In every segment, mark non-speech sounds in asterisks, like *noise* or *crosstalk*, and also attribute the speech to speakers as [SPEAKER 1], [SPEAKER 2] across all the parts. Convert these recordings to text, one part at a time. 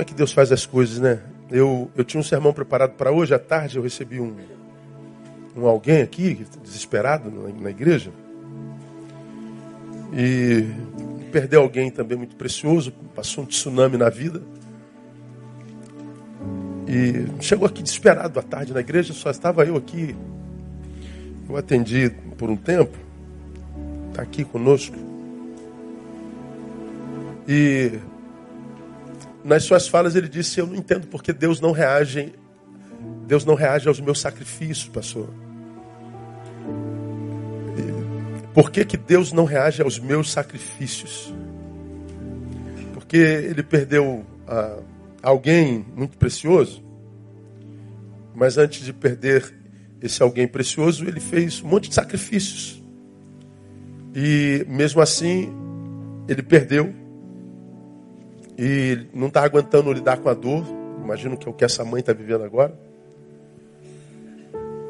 [SPEAKER 1] como é que Deus faz as coisas, né? Eu, eu tinha um sermão preparado para hoje à tarde, eu recebi um, um alguém aqui, desesperado na, na igreja. E perdeu alguém também muito precioso, passou um tsunami na vida. E chegou aqui desesperado à tarde na igreja, só estava eu aqui. Eu atendi por um tempo, está aqui conosco. E nas suas falas ele disse: Eu não entendo porque Deus não reage, Deus não reage aos meus sacrifícios, pastor. Por que, que Deus não reage aos meus sacrifícios? Porque ele perdeu ah, alguém muito precioso, mas antes de perder esse alguém precioso, ele fez um monte de sacrifícios. E mesmo assim, ele perdeu. E não está aguentando lidar com a dor. Imagino que é o que essa mãe está vivendo agora.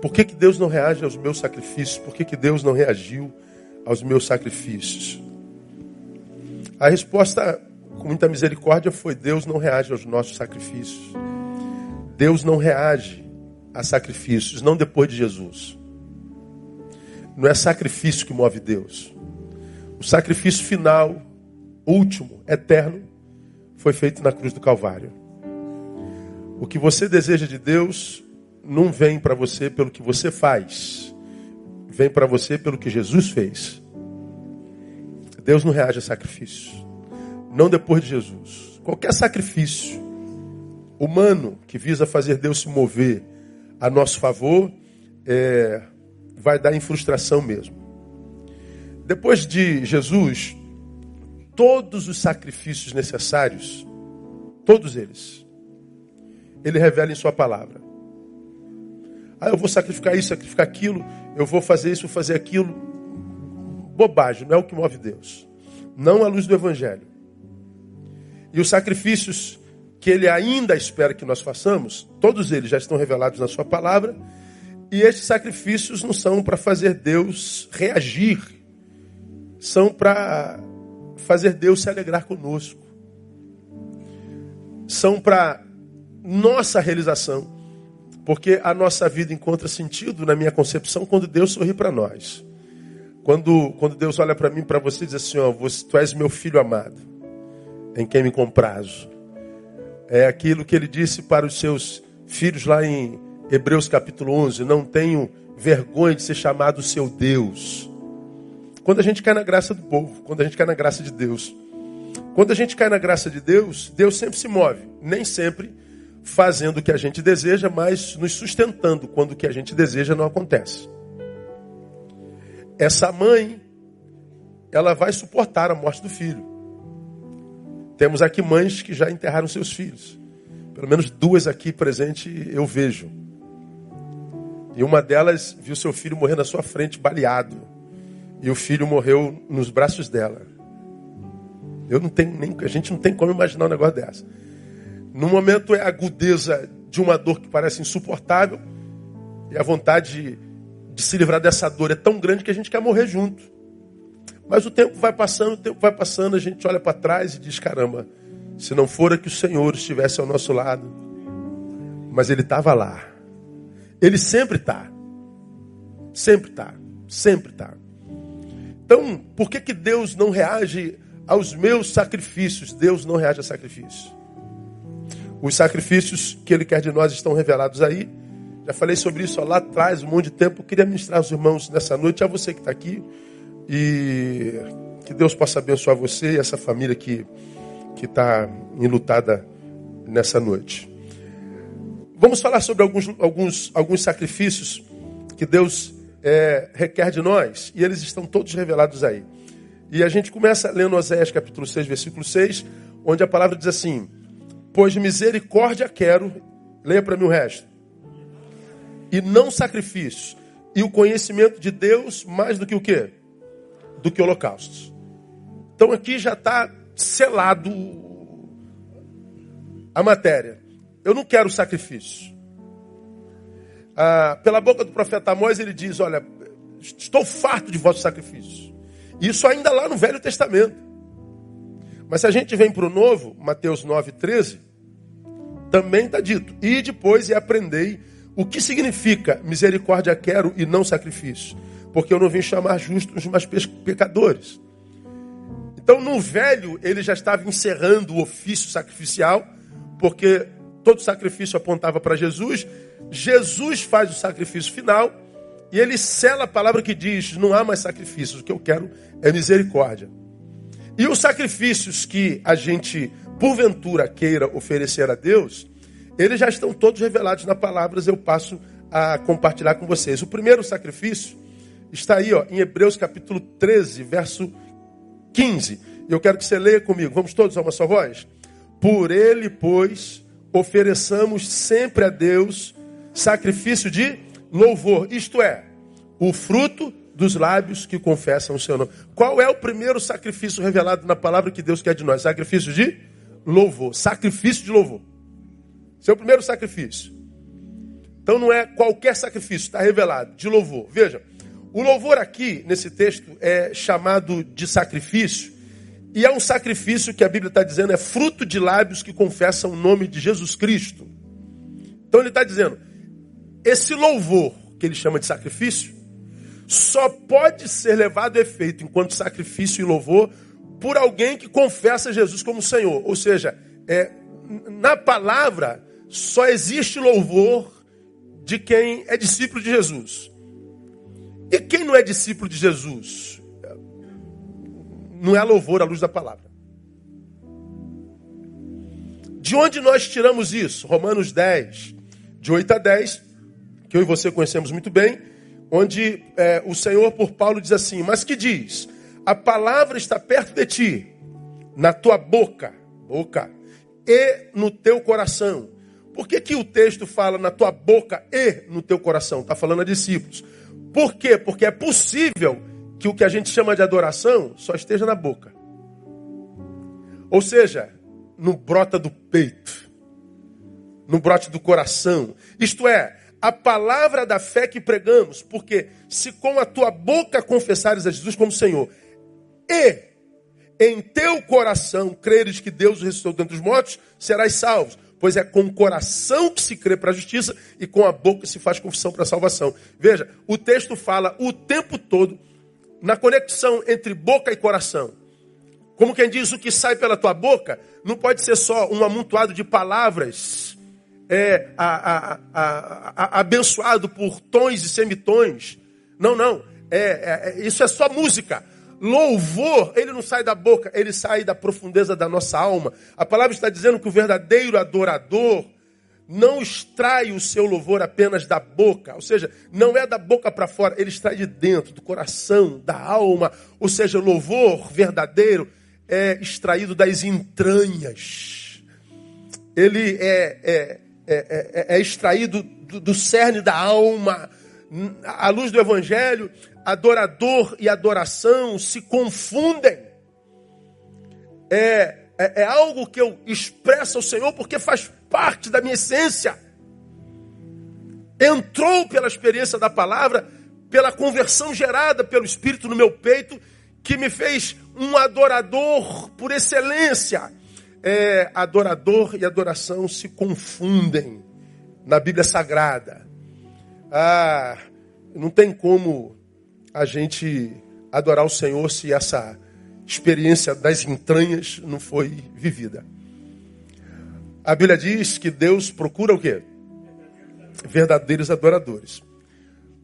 [SPEAKER 1] Por que, que Deus não reage aos meus sacrifícios? Por que, que Deus não reagiu aos meus sacrifícios? A resposta, com muita misericórdia, foi: Deus não reage aos nossos sacrifícios. Deus não reage a sacrifícios, não depois de Jesus. Não é sacrifício que move Deus. O sacrifício final, último, eterno, foi feito na cruz do Calvário. O que você deseja de Deus não vem para você pelo que você faz, vem para você pelo que Jesus fez. Deus não reage a sacrifício, não depois de Jesus. Qualquer sacrifício humano que visa fazer Deus se mover a nosso favor, é, vai dar em frustração mesmo. Depois de Jesus, todos os sacrifícios necessários, todos eles, ele revela em Sua palavra. Ah, eu vou sacrificar isso, sacrificar aquilo, eu vou fazer isso, fazer aquilo. Bobagem, não é o que move Deus. Não à luz do Evangelho. E os sacrifícios que ele ainda espera que nós façamos, todos eles já estão revelados na sua palavra, e estes sacrifícios não são para fazer Deus reagir, são para fazer Deus se alegrar conosco. São para nossa realização, porque a nossa vida encontra sentido, na minha concepção, quando Deus sorri para nós. Quando, quando Deus olha para mim, para você e diz assim: ó, você, Tu és meu filho amado, em quem me comprazo é aquilo que ele disse para os seus filhos lá em Hebreus capítulo 11: Não tenho vergonha de ser chamado seu Deus. Quando a gente cai na graça do povo, quando a gente cai na graça de Deus. Quando a gente cai na graça de Deus, Deus sempre se move, nem sempre fazendo o que a gente deseja, mas nos sustentando quando o que a gente deseja não acontece. Essa mãe, ela vai suportar a morte do filho. Temos aqui mães que já enterraram seus filhos. Pelo menos duas aqui presente eu vejo. E uma delas viu seu filho morrer na sua frente, baleado. E o filho morreu nos braços dela. Eu não tenho nem, a gente não tem como imaginar um negócio dessa. No momento é a agudeza de uma dor que parece insuportável e a vontade de, de se livrar dessa dor é tão grande que a gente quer morrer junto. Mas o tempo vai passando, o tempo vai passando, a gente olha para trás e diz: caramba, se não fora que o Senhor estivesse ao nosso lado. Mas Ele estava lá. Ele sempre está. Sempre está. Sempre está. Então, por que, que Deus não reage aos meus sacrifícios? Deus não reage a sacrifícios. Os sacrifícios que Ele quer de nós estão revelados aí. Já falei sobre isso lá atrás, um monte de tempo. Eu queria ministrar aos irmãos nessa noite, a você que está aqui. E que Deus possa abençoar você e essa família que está enlutada nessa noite. Vamos falar sobre alguns, alguns, alguns sacrifícios que Deus é, requer de nós, e eles estão todos revelados aí. E a gente começa lendo Oséias capítulo 6, versículo 6, onde a palavra diz assim: Pois misericórdia quero, leia para mim o resto, e não sacrifícios, e o conhecimento de Deus mais do que o quê? do que holocaustos. Então aqui já está selado a matéria. Eu não quero sacrifício. Ah, pela boca do profeta Amós ele diz: Olha, estou farto de vossos sacrifícios. Isso ainda lá no Velho Testamento. Mas se a gente vem para o Novo, Mateus 9, 13, também está dito. E depois e aprendei o que significa misericórdia quero e não sacrifício. Porque eu não vim chamar justos, mas pecadores. Então, no velho, ele já estava encerrando o ofício sacrificial, porque todo sacrifício apontava para Jesus. Jesus faz o sacrifício final e ele sela a palavra que diz: Não há mais sacrifícios, o que eu quero é misericórdia. E os sacrifícios que a gente, porventura, queira oferecer a Deus, eles já estão todos revelados na palavra, eu passo a compartilhar com vocês. O primeiro sacrifício está aí, ó, em Hebreus capítulo 13, verso 15. Eu quero que você leia comigo. Vamos todos a uma só voz? Por ele, pois, ofereçamos sempre a Deus sacrifício de louvor, isto é, o fruto dos lábios que confessam o seu nome. Qual é o primeiro sacrifício revelado na palavra que Deus quer de nós? Sacrifício de louvor. Sacrifício de louvor. O primeiro sacrifício. Então não é qualquer sacrifício, está revelado, de louvor. Veja, o louvor aqui, nesse texto, é chamado de sacrifício, e é um sacrifício que a Bíblia está dizendo é fruto de lábios que confessam o nome de Jesus Cristo. Então ele está dizendo, esse louvor, que ele chama de sacrifício, só pode ser levado a efeito enquanto sacrifício e louvor por alguém que confessa Jesus como Senhor. Ou seja, é, na palavra só existe louvor de quem é discípulo de Jesus. E quem não é discípulo de Jesus? Não é louvor à luz da palavra. De onde nós tiramos isso? Romanos 10, de 8 a 10, que eu e você conhecemos muito bem, onde é, o Senhor, por Paulo, diz assim: Mas que diz? A palavra está perto de ti, na tua boca, boca, e no teu coração. Por que, que o texto fala na tua boca e no teu coração? Está falando a discípulos. Por quê? Porque é possível que o que a gente chama de adoração só esteja na boca. Ou seja, no brota do peito, no brote do coração. Isto é, a palavra da fé que pregamos, porque se com a tua boca confessares a Jesus como Senhor, e em teu coração creres que Deus o ressuscitou dentre os mortos, serás salvo pois é com o coração que se crê para a justiça e com a boca se faz confissão para a salvação. Veja, o texto fala o tempo todo na conexão entre boca e coração. Como quem diz, o que sai pela tua boca não pode ser só um amontoado de palavras é, a, a, a, abençoado por tons e semitons. Não, não. É, é, isso é só música. Louvor, ele não sai da boca, ele sai da profundeza da nossa alma. A palavra está dizendo que o verdadeiro adorador não extrai o seu louvor apenas da boca, ou seja, não é da boca para fora, ele extrai de dentro, do coração, da alma. Ou seja, louvor verdadeiro é extraído das entranhas. Ele é, é, é, é extraído do, do cerne da alma. À luz do Evangelho, adorador e adoração se confundem. É, é, é, algo que eu expresso ao Senhor porque faz parte da minha essência. Entrou pela experiência da palavra, pela conversão gerada pelo Espírito no meu peito, que me fez um adorador por excelência. É, adorador e adoração se confundem na Bíblia Sagrada. Ah, não tem como a gente adorar o Senhor se essa experiência das entranhas não foi vivida. A Bíblia diz que Deus procura o quê? Verdadeiros adoradores.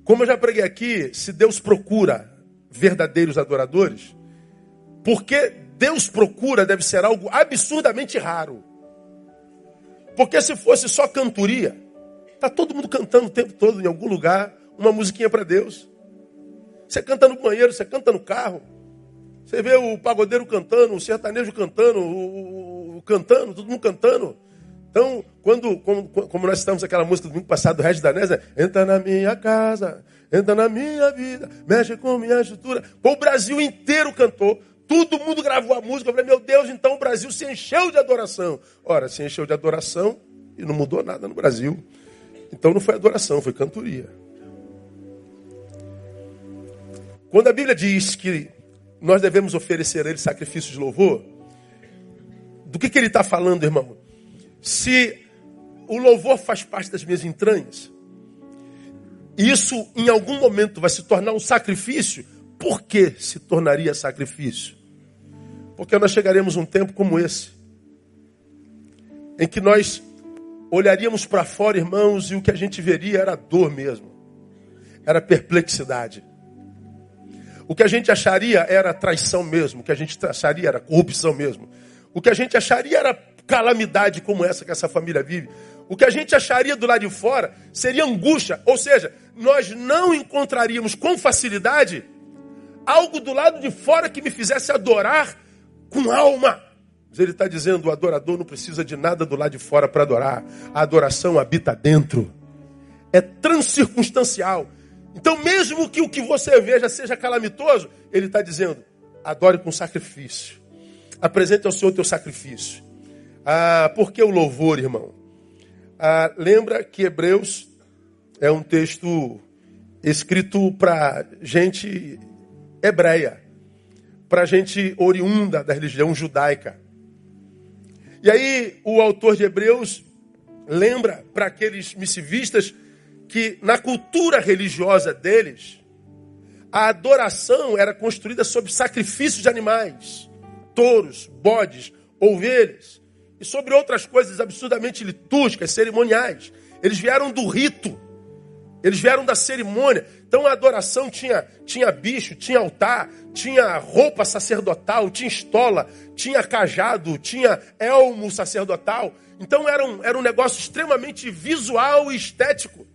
[SPEAKER 1] Como eu já preguei aqui, se Deus procura verdadeiros adoradores, porque Deus procura deve ser algo absurdamente raro. Porque se fosse só cantoria, tá todo mundo cantando o tempo todo em algum lugar uma musiquinha para Deus. Você canta no banheiro, você canta no carro. Você vê o pagodeiro cantando, o sertanejo cantando, o, o cantando, todo mundo cantando. Então, quando, como, como nós estamos aquela música do domingo passado do Regis Danés, né? entra na minha casa, entra na minha vida, mexe com minha estrutura. O Brasil inteiro cantou, todo mundo gravou a música. Eu falei, meu Deus, então o Brasil se encheu de adoração. Ora, se encheu de adoração e não mudou nada no Brasil. Então não foi adoração, foi cantoria. Quando a Bíblia diz que nós devemos oferecer a Ele sacrifício de louvor, do que, que ele está falando, irmão? Se o louvor faz parte das minhas entranhas, isso em algum momento vai se tornar um sacrifício, por que se tornaria sacrifício? Porque nós chegaremos a um tempo como esse, em que nós olharíamos para fora, irmãos, e o que a gente veria era dor mesmo, era perplexidade. O que a gente acharia era traição mesmo, o que a gente acharia era corrupção mesmo. O que a gente acharia era calamidade como essa que essa família vive. O que a gente acharia do lado de fora seria angústia, ou seja, nós não encontraríamos com facilidade algo do lado de fora que me fizesse adorar com alma. Mas ele está dizendo: o adorador não precisa de nada do lado de fora para adorar. A adoração habita dentro. É transcircunstancial. Então, mesmo que o que você veja seja calamitoso, ele está dizendo: adore com sacrifício. Apresente ao Senhor teu sacrifício. Ah, por que o louvor, irmão? Ah, lembra que Hebreus é um texto escrito para gente hebreia, para gente oriunda da religião judaica. E aí o autor de Hebreus lembra para aqueles missivistas que na cultura religiosa deles, a adoração era construída sobre sacrifícios de animais, touros, bodes, ovelhas, e sobre outras coisas absurdamente litúrgicas, cerimoniais. Eles vieram do rito, eles vieram da cerimônia. Então a adoração tinha, tinha bicho, tinha altar, tinha roupa sacerdotal, tinha estola, tinha cajado, tinha elmo sacerdotal. Então era um, era um negócio extremamente visual e estético.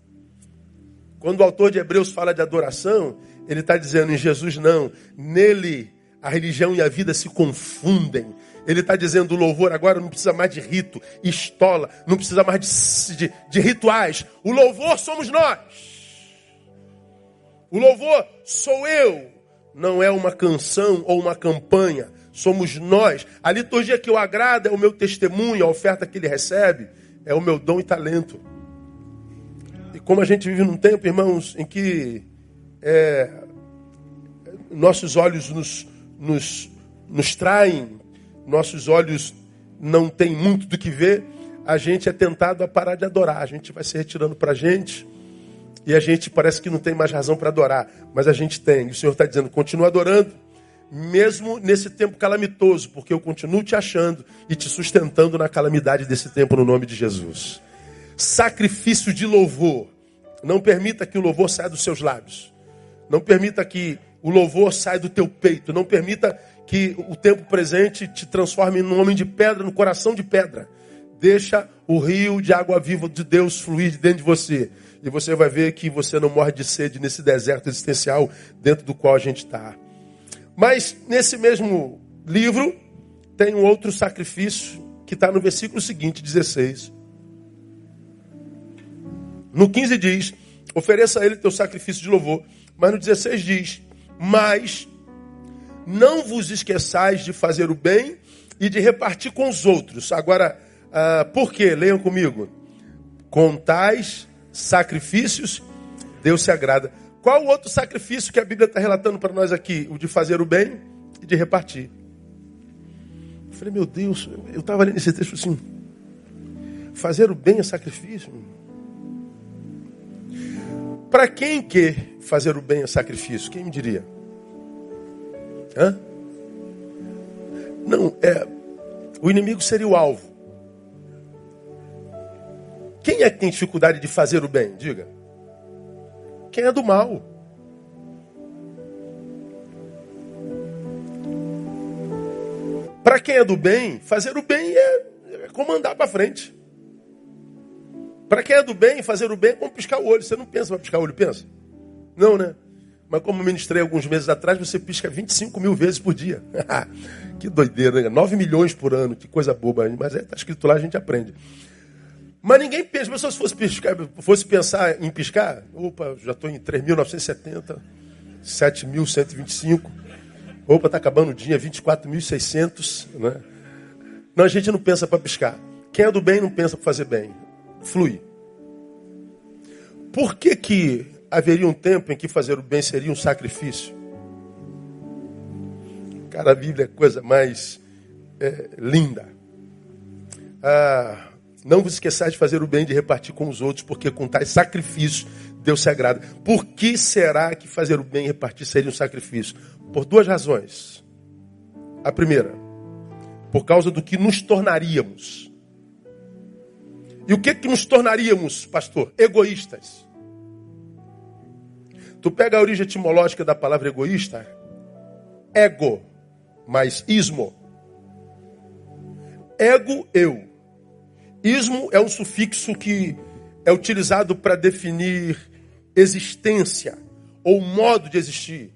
[SPEAKER 1] Quando o autor de Hebreus fala de adoração, ele está dizendo em Jesus não, nele a religião e a vida se confundem. Ele está dizendo: o louvor agora não precisa mais de rito, estola, não precisa mais de, de, de rituais. O louvor somos nós. O louvor sou eu. Não é uma canção ou uma campanha. Somos nós. A liturgia que eu agrada é o meu testemunho, a oferta que ele recebe é o meu dom e talento. E como a gente vive num tempo, irmãos, em que é, nossos olhos nos, nos, nos traem nossos olhos não têm muito do que ver, a gente é tentado a parar de adorar. A gente vai se retirando para a gente e a gente parece que não tem mais razão para adorar, mas a gente tem. E o Senhor está dizendo: continua adorando, mesmo nesse tempo calamitoso, porque eu continuo te achando e te sustentando na calamidade desse tempo, no nome de Jesus. Sacrifício de louvor. Não permita que o louvor saia dos seus lábios. Não permita que o louvor saia do teu peito. Não permita que o tempo presente te transforme num homem de pedra, no coração de pedra. Deixa o rio de água viva de Deus fluir dentro de você. E você vai ver que você não morre de sede nesse deserto existencial dentro do qual a gente está. Mas nesse mesmo livro tem um outro sacrifício que está no versículo seguinte, 16. No 15 diz: ofereça a ele teu sacrifício de louvor. Mas no 16 diz: mas não vos esqueçais de fazer o bem e de repartir com os outros. Agora, uh, por quê? Leiam comigo. Com tais sacrifícios, Deus se agrada. Qual o outro sacrifício que a Bíblia está relatando para nós aqui? O de fazer o bem e de repartir. Eu falei, meu Deus, eu estava lendo esse texto assim. Fazer o bem é sacrifício? Para quem que fazer o bem é sacrifício? Quem me diria? Hã? Não, é. O inimigo seria o alvo. Quem é que tem dificuldade de fazer o bem? Diga. Quem é do mal. Para quem é do bem, fazer o bem é, é comandar para frente. Para quem é do bem, fazer o bem é como piscar o olho. Você não pensa para piscar o olho, pensa? Não, né? Mas como ministrei alguns meses atrás, você pisca 25 mil vezes por dia. *laughs* que doideira, né? 9 milhões por ano, que coisa boba. Mas é, escrito lá, a gente aprende. Mas ninguém pensa, se fosse, piscar, fosse pensar em piscar, opa, já estou em 3.970, 7.125, opa, está acabando o dia, 24.600. Né? Não, a gente não pensa para piscar. Quem é do bem não pensa para fazer bem. Flui. Por que, que haveria um tempo em que fazer o bem seria um sacrifício. Cara, a Bíblia é coisa mais é, linda. Ah, Não vos esqueçais de fazer o bem, de repartir com os outros, porque com tais sacrifícios Deus se agrada. Por que será que fazer o bem e repartir seria um sacrifício? Por duas razões. A primeira, por causa do que nos tornaríamos. E o que que nos tornaríamos, pastor? Egoístas. Tu pega a origem etimológica da palavra egoísta, ego, mais ismo. Ego, eu. Ismo é um sufixo que é utilizado para definir existência ou modo de existir.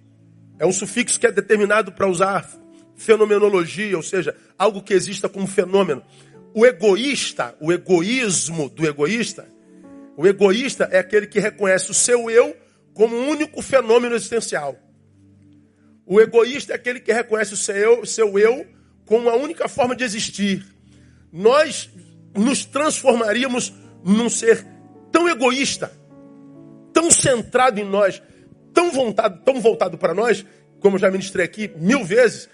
[SPEAKER 1] É um sufixo que é determinado para usar fenomenologia, ou seja, algo que exista como fenômeno. O egoísta, o egoísmo do egoísta, o egoísta é aquele que reconhece o seu eu como um único fenômeno existencial. O egoísta é aquele que reconhece o seu eu, seu eu como a única forma de existir. Nós nos transformaríamos num ser tão egoísta, tão centrado em nós, tão voltado, tão voltado para nós, como já ministrei aqui mil vezes,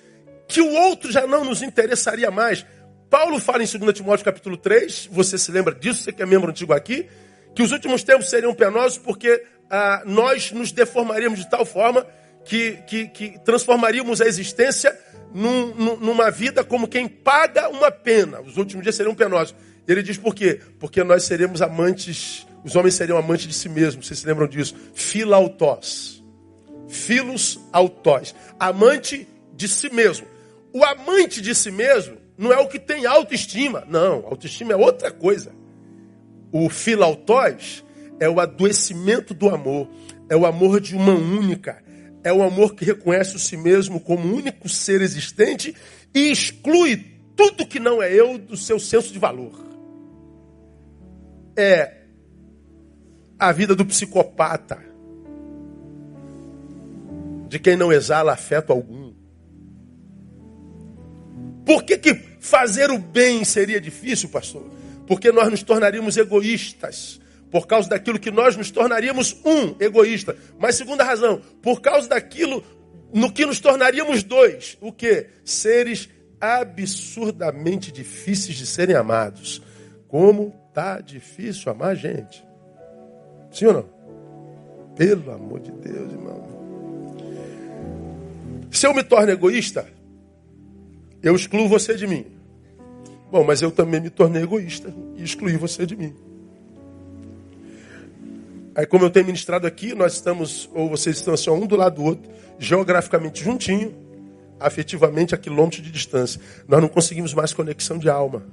[SPEAKER 1] que o outro já não nos interessaria mais. Paulo fala em 2 Timóteo capítulo 3, você se lembra disso, você que é membro antigo aqui, que os últimos tempos seriam penosos porque ah, nós nos deformaríamos de tal forma que, que, que transformaríamos a existência num, numa vida como quem paga uma pena. Os últimos dias seriam penosos. Ele diz por quê? Porque nós seremos amantes, os homens seriam amantes de si mesmos. Vocês se lembram disso? Filautós. Filos autós. Amante de si mesmo. O amante de si mesmo não é o que tem autoestima. Não, autoestima é outra coisa. O filautós é o adoecimento do amor. É o amor de uma única. É o amor que reconhece o si mesmo como único ser existente e exclui tudo que não é eu do seu senso de valor. É a vida do psicopata, de quem não exala afeto algum. Por que, que fazer o bem seria difícil, pastor? Porque nós nos tornaríamos egoístas. Por causa daquilo que nós nos tornaríamos um, egoísta. Mas segunda razão, por causa daquilo no que nos tornaríamos dois. O que? Seres absurdamente difíceis de serem amados. Como tá difícil amar gente. Sim ou não? Pelo amor de Deus, irmão. Se eu me torno egoísta, eu excluo você de mim. Bom, mas eu também me tornei egoísta e excluí você de mim. Aí, como eu tenho ministrado aqui, nós estamos, ou vocês estão assim, um do lado do outro, geograficamente juntinho, afetivamente a quilômetros de distância. Nós não conseguimos mais conexão de alma.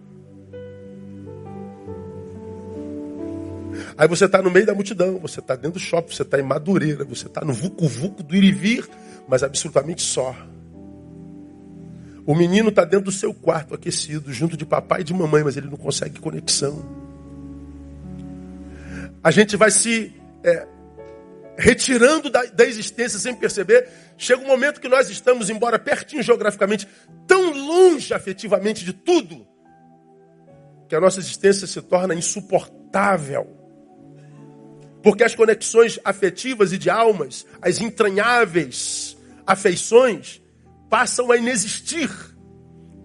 [SPEAKER 1] Aí você está no meio da multidão, você está dentro do shopping, você está em Madureira, você está no vucu-vucu do ir e vir, mas absolutamente só. O menino está dentro do seu quarto aquecido, junto de papai e de mamãe, mas ele não consegue conexão. A gente vai se é, retirando da, da existência sem perceber. Chega um momento que nós estamos, embora pertinho geograficamente, tão longe afetivamente de tudo, que a nossa existência se torna insuportável. Porque as conexões afetivas e de almas, as entranháveis afeições, passam a inexistir.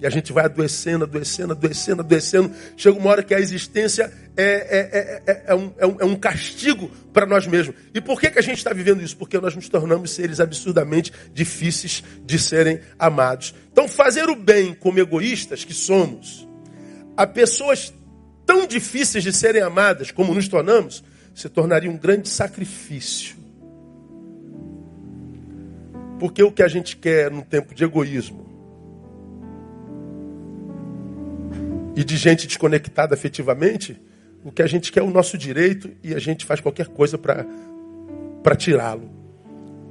[SPEAKER 1] E a gente vai adoecendo, adoecendo, adoecendo, adoecendo. Chega uma hora que a existência é, é, é, é um, um, é um, castigo para nós mesmos. E por que, que a gente está vivendo isso? Porque nós nos tornamos seres absurdamente difíceis de serem amados. Então, fazer o bem como egoístas que somos, a pessoas tão difíceis de serem amadas como nos tornamos, se tornaria um grande sacrifício. Porque o que a gente quer num tempo de egoísmo e de gente desconectada afetivamente, o que a gente quer é o nosso direito e a gente faz qualquer coisa para tirá-lo.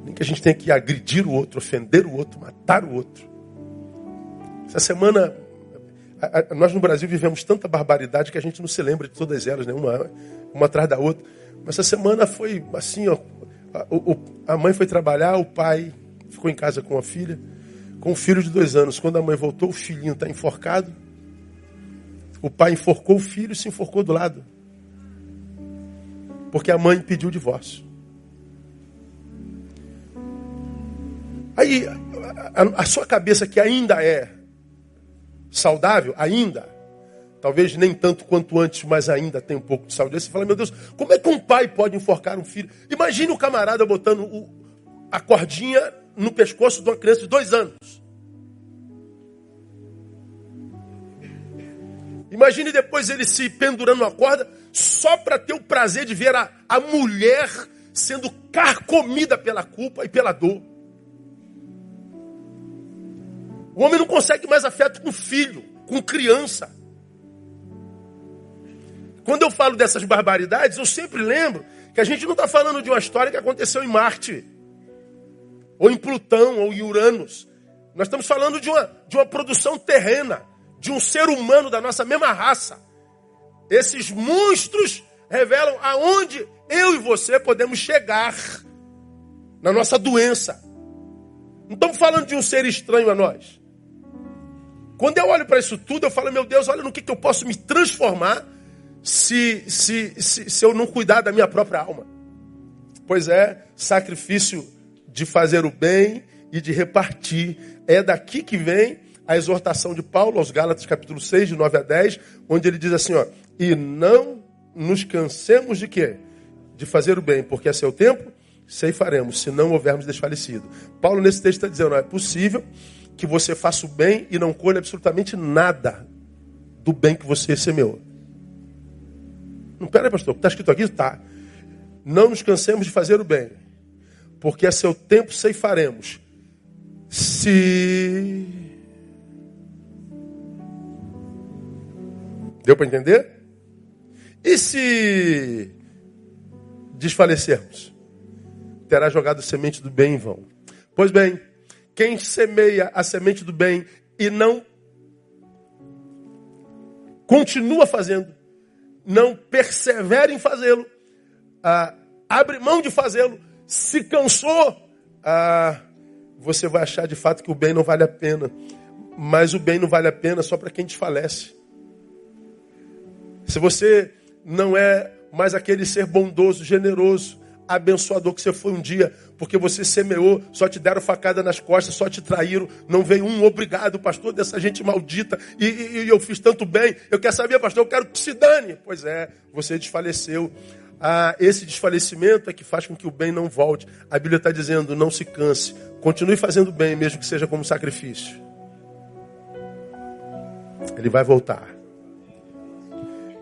[SPEAKER 1] Nem que a gente tenha que agredir o outro, ofender o outro, matar o outro. Essa semana, nós no Brasil vivemos tanta barbaridade que a gente não se lembra de todas elas, né? uma, uma atrás da outra. Mas essa semana foi assim, ó, a, a mãe foi trabalhar, o pai ficou em casa com a filha, com um filho de dois anos. Quando a mãe voltou, o filhinho está enforcado. O pai enforcou o filho e se enforcou do lado. Porque a mãe pediu o divórcio. Aí, a, a, sua cabeça que ainda é saudável, ainda, talvez nem tanto quanto antes, mas ainda tem um pouco de saúde. Você fala, meu Deus, como é que um pai pode enforcar um filho? Imagine o camarada botando o, a cordinha no pescoço de uma criança de dois anos. Imagine depois ele se pendurando uma corda só para ter o prazer de ver a, a mulher sendo carcomida pela culpa e pela dor. O homem não consegue mais afeto com filho, com criança. Quando eu falo dessas barbaridades, eu sempre lembro que a gente não está falando de uma história que aconteceu em Marte, ou em Plutão, ou em Uranus. Nós estamos falando de uma, de uma produção terrena de um ser humano da nossa mesma raça. Esses monstros revelam aonde eu e você podemos chegar na nossa doença. Não estamos falando de um ser estranho a nós. Quando eu olho para isso tudo, eu falo, meu Deus, olha no que, que eu posso me transformar se, se, se, se eu não cuidar da minha própria alma. Pois é, sacrifício de fazer o bem e de repartir. É daqui que vem a exortação de Paulo aos Gálatas, capítulo 6, de 9 a 10, onde ele diz assim, ó, e não nos cansemos de quê? De fazer o bem, porque a seu tempo ceifaremos, se não houvermos desfalecido. Paulo nesse texto está dizendo, ó, é possível que você faça o bem e não colhe absolutamente nada do bem que você semeou. Não, pera aí, pastor, está escrito aqui? Está. Não nos cansemos de fazer o bem, porque a seu tempo ceifaremos, se Deu para entender? E se desfalecermos? Terá jogado semente do bem em vão. Pois bem, quem semeia a semente do bem e não continua fazendo, não persevera em fazê-lo, ah, abre mão de fazê-lo, se cansou, ah, você vai achar de fato que o bem não vale a pena. Mas o bem não vale a pena só para quem desfalece. Se você não é mais aquele ser bondoso, generoso, abençoador que você foi um dia, porque você semeou, só te deram facada nas costas, só te traíram, não veio um obrigado, pastor, dessa gente maldita, e, e, e eu fiz tanto bem, eu quero saber, pastor, eu quero que se dane. Pois é, você desfaleceu. Ah, esse desfalecimento é que faz com que o bem não volte. A Bíblia está dizendo, não se canse, continue fazendo bem, mesmo que seja como sacrifício. Ele vai voltar.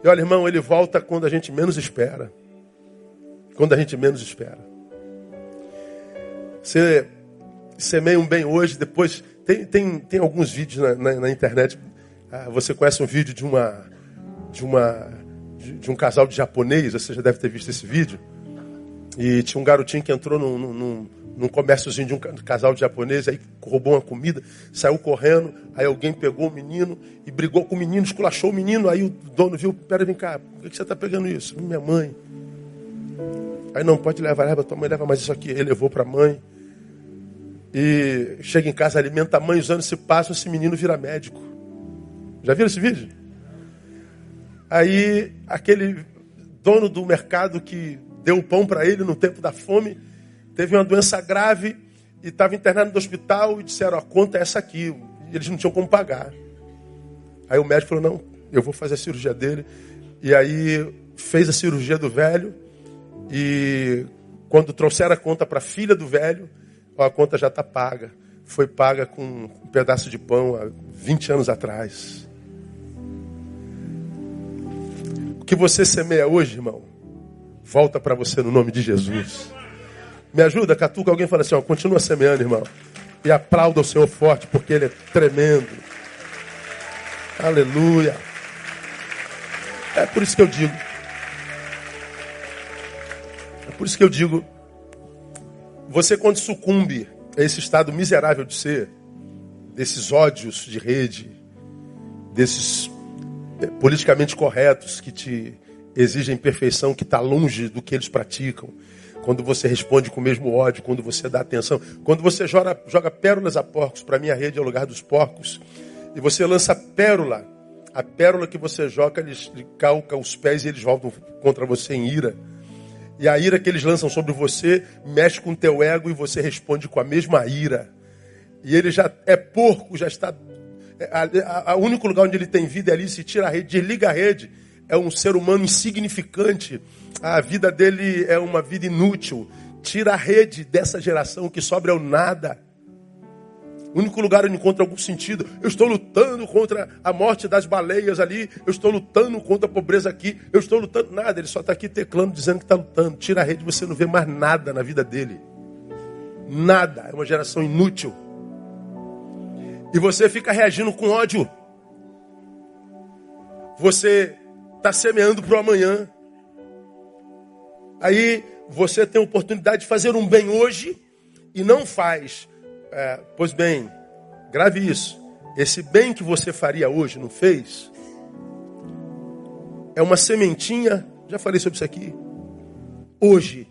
[SPEAKER 1] E olha, irmão, ele volta quando a gente menos espera. Quando a gente menos espera. Você semeia um bem hoje, depois. Tem, tem, tem alguns vídeos na, na, na internet. Ah, você conhece um vídeo de uma. De uma. De, de, um casal de japonês, você já deve ter visto esse vídeo. E tinha um garotinho que entrou num, num num comérciozinho de um casal de japonês, aí roubou uma comida, saiu correndo, aí alguém pegou o menino e brigou com o menino, esculachou o menino, aí o dono viu, pera, vem cá, por que você está pegando isso? Minha mãe. Aí não, pode levar, leva, tua mãe leva mais isso aqui. Ele levou para a mãe. E chega em casa, alimenta a mãe, os anos se passam, esse menino vira médico. Já viram esse vídeo? Aí aquele dono do mercado que deu o pão para ele no tempo da fome, teve uma doença grave e estava internado no hospital e disseram, a conta é essa aqui. E eles não tinham como pagar. Aí o médico falou, não, eu vou fazer a cirurgia dele. E aí fez a cirurgia do velho e quando trouxeram a conta para a filha do velho, a conta já está paga. Foi paga com um pedaço de pão há 20 anos atrás. O que você semeia hoje, irmão, volta para você no nome de Jesus. Me ajuda, catuca alguém fala assim, ó, continua semeando, irmão. E aplauda o Senhor forte, porque Ele é tremendo. Aleluia. É por isso que eu digo. Por isso que eu digo. Você quando sucumbe a esse estado miserável de ser, desses ódios de rede, desses é, politicamente corretos que te exigem perfeição, que está longe do que eles praticam, quando você responde com o mesmo ódio, quando você dá atenção, quando você joga, joga pérolas a porcos, para mim a rede é o lugar dos porcos, e você lança pérola, a pérola que você joga, eles calca os pés e eles voltam contra você em ira. E a ira que eles lançam sobre você mexe com o teu ego e você responde com a mesma ira. E ele já é porco, já está O único lugar onde ele tem vida é ali, se tira a rede, desliga a rede. É um ser humano insignificante. A vida dele é uma vida inútil. Tira a rede dessa geração, o que sobra é o nada. O único lugar onde encontra algum sentido. Eu estou lutando contra a morte das baleias ali. Eu estou lutando contra a pobreza aqui. Eu estou lutando. Nada, ele só está aqui teclando, dizendo que está lutando. Tira a rede, você não vê mais nada na vida dele. Nada. É uma geração inútil. E você fica reagindo com ódio. Você está semeando para o amanhã. Aí você tem a oportunidade de fazer um bem hoje e não faz. É, pois bem, grave isso. Esse bem que você faria hoje, não fez? É uma sementinha, já falei sobre isso aqui, hoje.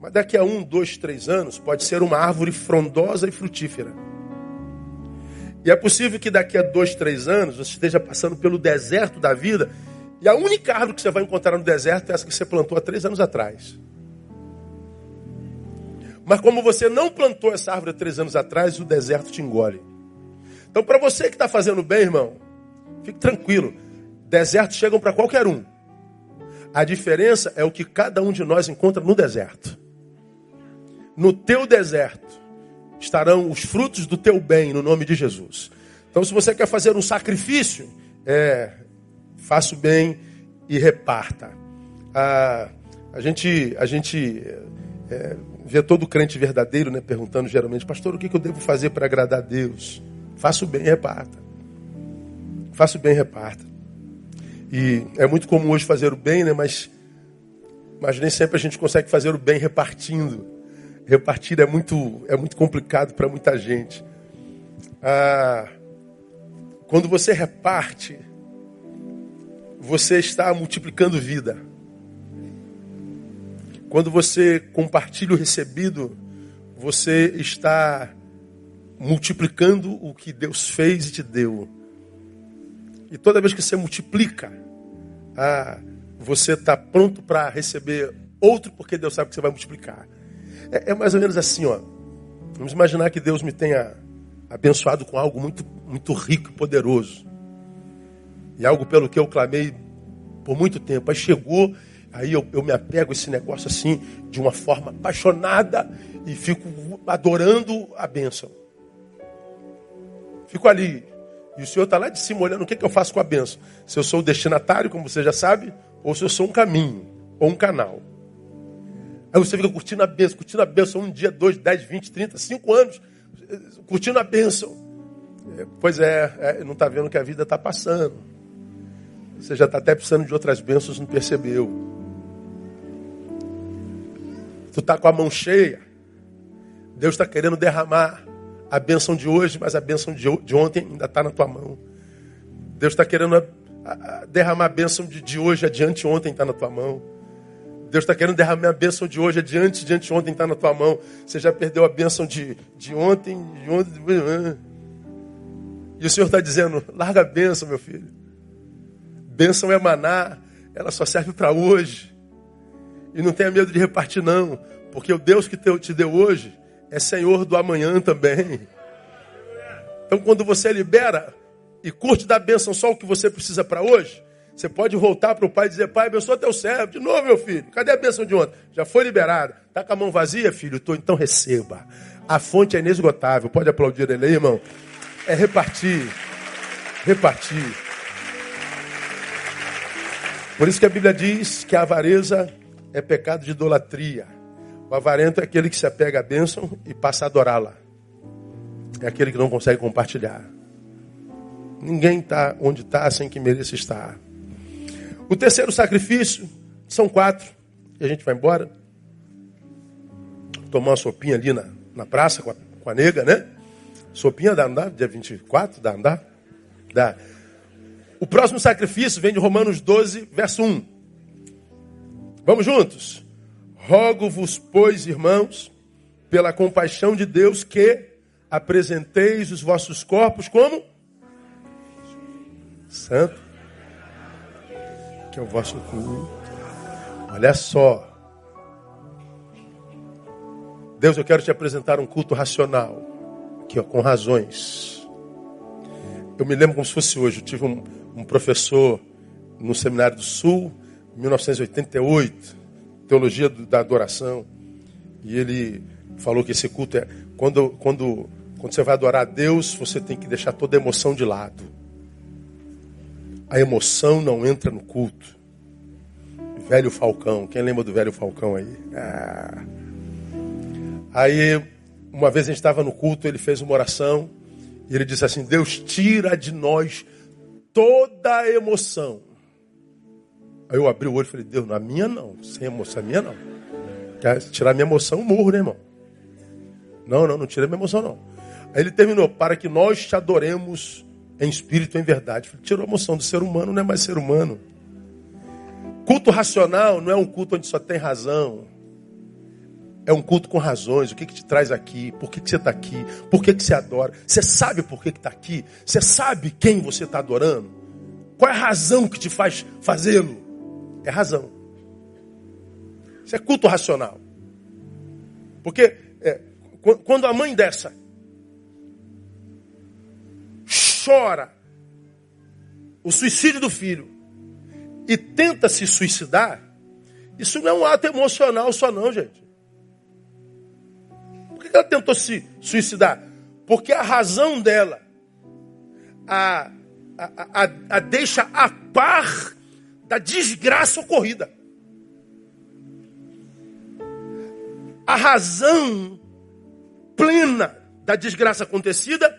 [SPEAKER 1] Mas daqui a um, dois, três anos, pode ser uma árvore frondosa e frutífera. E é possível que daqui a dois, três anos você esteja passando pelo deserto da vida e a única árvore que você vai encontrar no deserto é essa que você plantou há três anos atrás. Mas como você não plantou essa árvore três anos atrás, o deserto te engole. Então, para você que está fazendo bem, irmão, fique tranquilo. Desertos chegam para qualquer um. A diferença é o que cada um de nós encontra no deserto. No teu deserto estarão os frutos do teu bem, no nome de Jesus. Então, se você quer fazer um sacrifício, é, faça o bem e reparta. A, a gente, a gente é, vê todo crente verdadeiro, né, perguntando geralmente, pastor, o que, eu devo fazer para agradar a Deus? Faça o bem reparta. Faça o bem reparta. E é muito comum hoje fazer o bem, né, mas, mas nem sempre a gente consegue fazer o bem repartindo. Repartir é muito, é muito complicado para muita gente. Ah, quando você reparte, você está multiplicando vida. Quando você compartilha o recebido, você está multiplicando o que Deus fez e te deu. E toda vez que você multiplica, ah, você está pronto para receber outro, porque Deus sabe que você vai multiplicar. É, é, mais ou menos assim, ó. Vamos imaginar que Deus me tenha abençoado com algo muito, muito rico e poderoso. E algo pelo que eu clamei por muito tempo. Aí chegou Aí eu, eu me apego a esse negócio assim, de uma forma apaixonada, e fico adorando a bênção. Fico ali. E o Senhor está lá de cima olhando o que, que eu faço com a bênção. Se eu sou o destinatário, como você já sabe, ou se eu sou um caminho, ou um canal. Aí você fica curtindo a bênção, curtindo a bênção um dia, dois, dez, vinte, trinta, cinco anos, curtindo a bênção. É, pois é, é não está vendo que a vida está passando. Você já está até precisando de outras bênçãos, não percebeu. Tu está com a mão cheia. Deus está querendo derramar a bênção de hoje, mas a bênção de ontem ainda está na tua mão. Deus está querendo derramar a bênção de, hoje adiante, ontem está na tua mão. Deus está querendo derramar a bênção de hoje adiante, de ontem está na tua mão. Você já perdeu a bênção de, de ontem, de ontem. E o Senhor está dizendo: larga a bênção, meu filho. Bênção é maná, ela só serve para hoje. E não tenha medo de repartir, não. Porque o Deus que te deu hoje é Senhor do amanhã também. Então, quando você libera e curte da bênção só o que você precisa para hoje, você pode voltar para o pai e dizer: Pai, abençoa teu servo. De novo, meu filho. Cadê a bênção de ontem? Já foi liberada. Está com a mão vazia, filho? Tô, então receba. A fonte é inesgotável. Pode aplaudir ele aí, irmão. É repartir. Repartir. Por isso que a Bíblia diz que a avareza é pecado de idolatria. O avarento é aquele que se apega à bênção e passa a adorá-la. É aquele que não consegue compartilhar. Ninguém está onde está sem que mereça estar. O terceiro sacrifício, são quatro, e a gente vai embora. Tomar uma sopinha ali na, na praça com a, com a nega, né? Sopinha dá andar, dia 24, dá andar? Dá. O próximo sacrifício vem de Romanos 12, verso 1. Vamos juntos? Rogo-vos, pois, irmãos, pela compaixão de Deus, que apresenteis os vossos corpos como santo, que é o vosso culto. Olha só. Deus, eu quero te apresentar um culto racional, aqui ó, com razões. Eu me lembro como se fosse hoje. Eu tive um, um professor no Seminário do Sul, 1988, Teologia da Adoração. E ele falou que esse culto é. Quando, quando, quando você vai adorar a Deus, você tem que deixar toda a emoção de lado. A emoção não entra no culto. Velho Falcão. Quem lembra do velho Falcão aí? Ah. Aí, uma vez a gente estava no culto, ele fez uma oração. E ele disse assim: Deus tira de nós toda a emoção. Aí eu abri o olho e falei: Deus, na minha não, sem emoção, a minha não. Quer tirar minha emoção, morro, né, irmão? Não, não, não tira minha emoção, não. Aí ele terminou: para que nós te adoremos em espírito e em verdade. Falei, tirou a emoção do ser humano, não é mais ser humano. Culto racional não é um culto onde só tem razão. É um culto com razões. O que, que te traz aqui? Por que, que você está aqui? Por que, que você adora? Você sabe por que está aqui? Você sabe quem você está adorando? Qual é a razão que te faz fazê-lo? É razão. Isso é culto racional. Porque é, quando a mãe dessa chora o suicídio do filho e tenta se suicidar, isso não é um ato emocional só não, gente que ela tentou se suicidar? Porque a razão dela a, a, a, a deixa a par da desgraça ocorrida. A razão plena da desgraça acontecida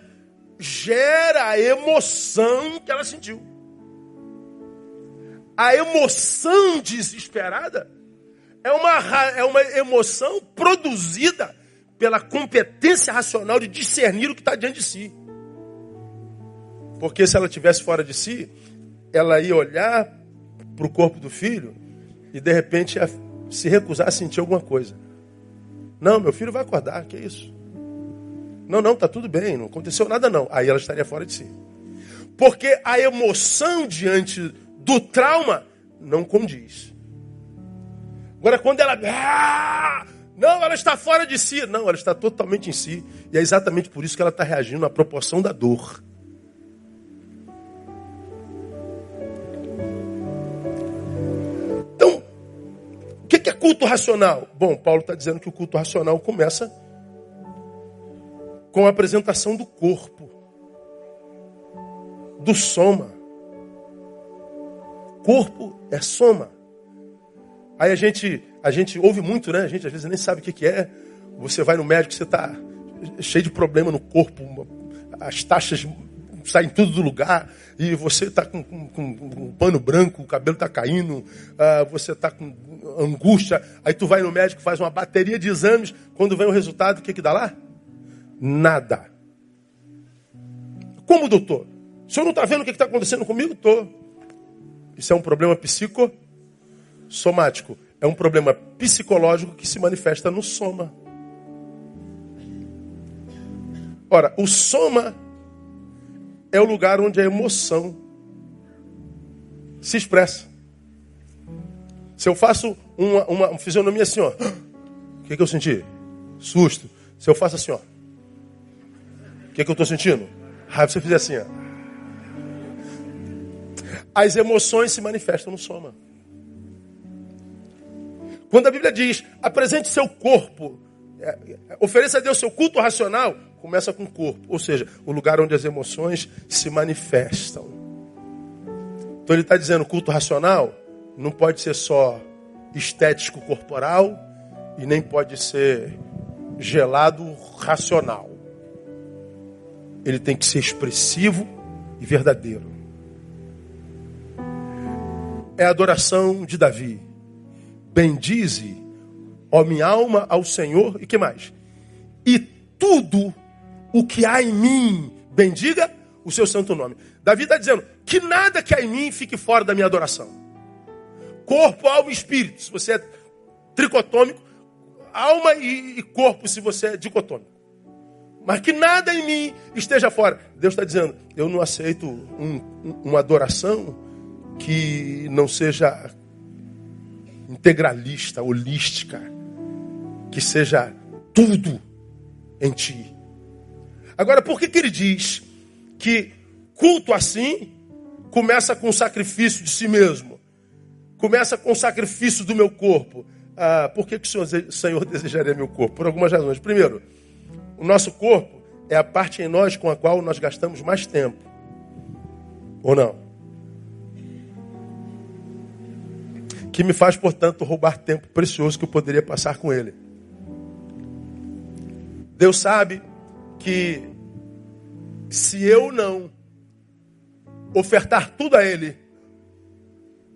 [SPEAKER 1] gera a emoção que ela sentiu. A emoção desesperada é uma, é uma emoção produzida pela competência racional de discernir o que está diante de si. Porque se ela tivesse fora de si, ela ia olhar para o corpo do filho e de repente se recusar a sentir alguma coisa. Não, meu filho vai acordar, que é isso? Não, não, tá tudo bem, não aconteceu nada não. Aí ela estaria fora de si. Porque a emoção diante do trauma não condiz. Agora, quando ela ah, não, ela está fora de si. Não, ela está totalmente em si. E é exatamente por isso que ela está reagindo à proporção da dor. Que é culto racional? Bom, Paulo está dizendo que o culto racional começa com a apresentação do corpo, do soma. Corpo é soma. Aí a gente a gente ouve muito, né? A gente às vezes nem sabe o que, que é. Você vai no médico, você está cheio de problema no corpo, as taxas saem tudo do lugar, e você está com, com, com, um pano branco, o cabelo está caindo, uh, você está com angústia, aí tu vai no médico, faz uma bateria de exames, quando vem o resultado, o que, que dá lá? Nada. Como, doutor? O senhor não está vendo o que está acontecendo comigo? Estou. Isso é um problema psicossomático é um problema psicológico que se manifesta no soma. Ora, o soma é o lugar onde a emoção se expressa. Se eu faço uma, uma, fisionomia assim, ó, *gasps* o que, que eu senti? Susto. Se eu faço assim, ó, o que, que eu estou sentindo? Raiva. Se você fizer assim, ó, as emoções se manifestam no soma. Quando a Bíblia diz, apresente seu corpo, é, é, ofereça a Deus seu culto racional, começa com o corpo, ou seja, o lugar onde as emoções se manifestam. Então ele está dizendo, culto racional não pode ser só estético corporal e nem pode ser gelado racional. Ele tem que ser expressivo e verdadeiro. É a adoração de Davi. Bendize, ó minha alma, ao Senhor, e que mais? E tudo o que há em mim, bendiga o seu santo nome. Davi está dizendo que nada que há em mim fique fora da minha adoração. Corpo, alma e espírito. Se você é tricotômico, alma e corpo, se você é dicotômico. Mas que nada em mim esteja fora. Deus está dizendo, eu não aceito um, uma adoração que não seja integralista, holística, que seja tudo em ti. Agora, por que, que ele diz que culto assim começa com o sacrifício de si mesmo. Começa com o sacrifício do meu corpo. Ah, por que, que o Senhor, Senhor desejaria meu corpo? Por algumas razões. Primeiro, o nosso corpo é a parte em nós com a qual nós gastamos mais tempo. Ou não? Que me faz, portanto, roubar tempo precioso que eu poderia passar com Ele. Deus sabe que se eu não ofertar tudo a Ele,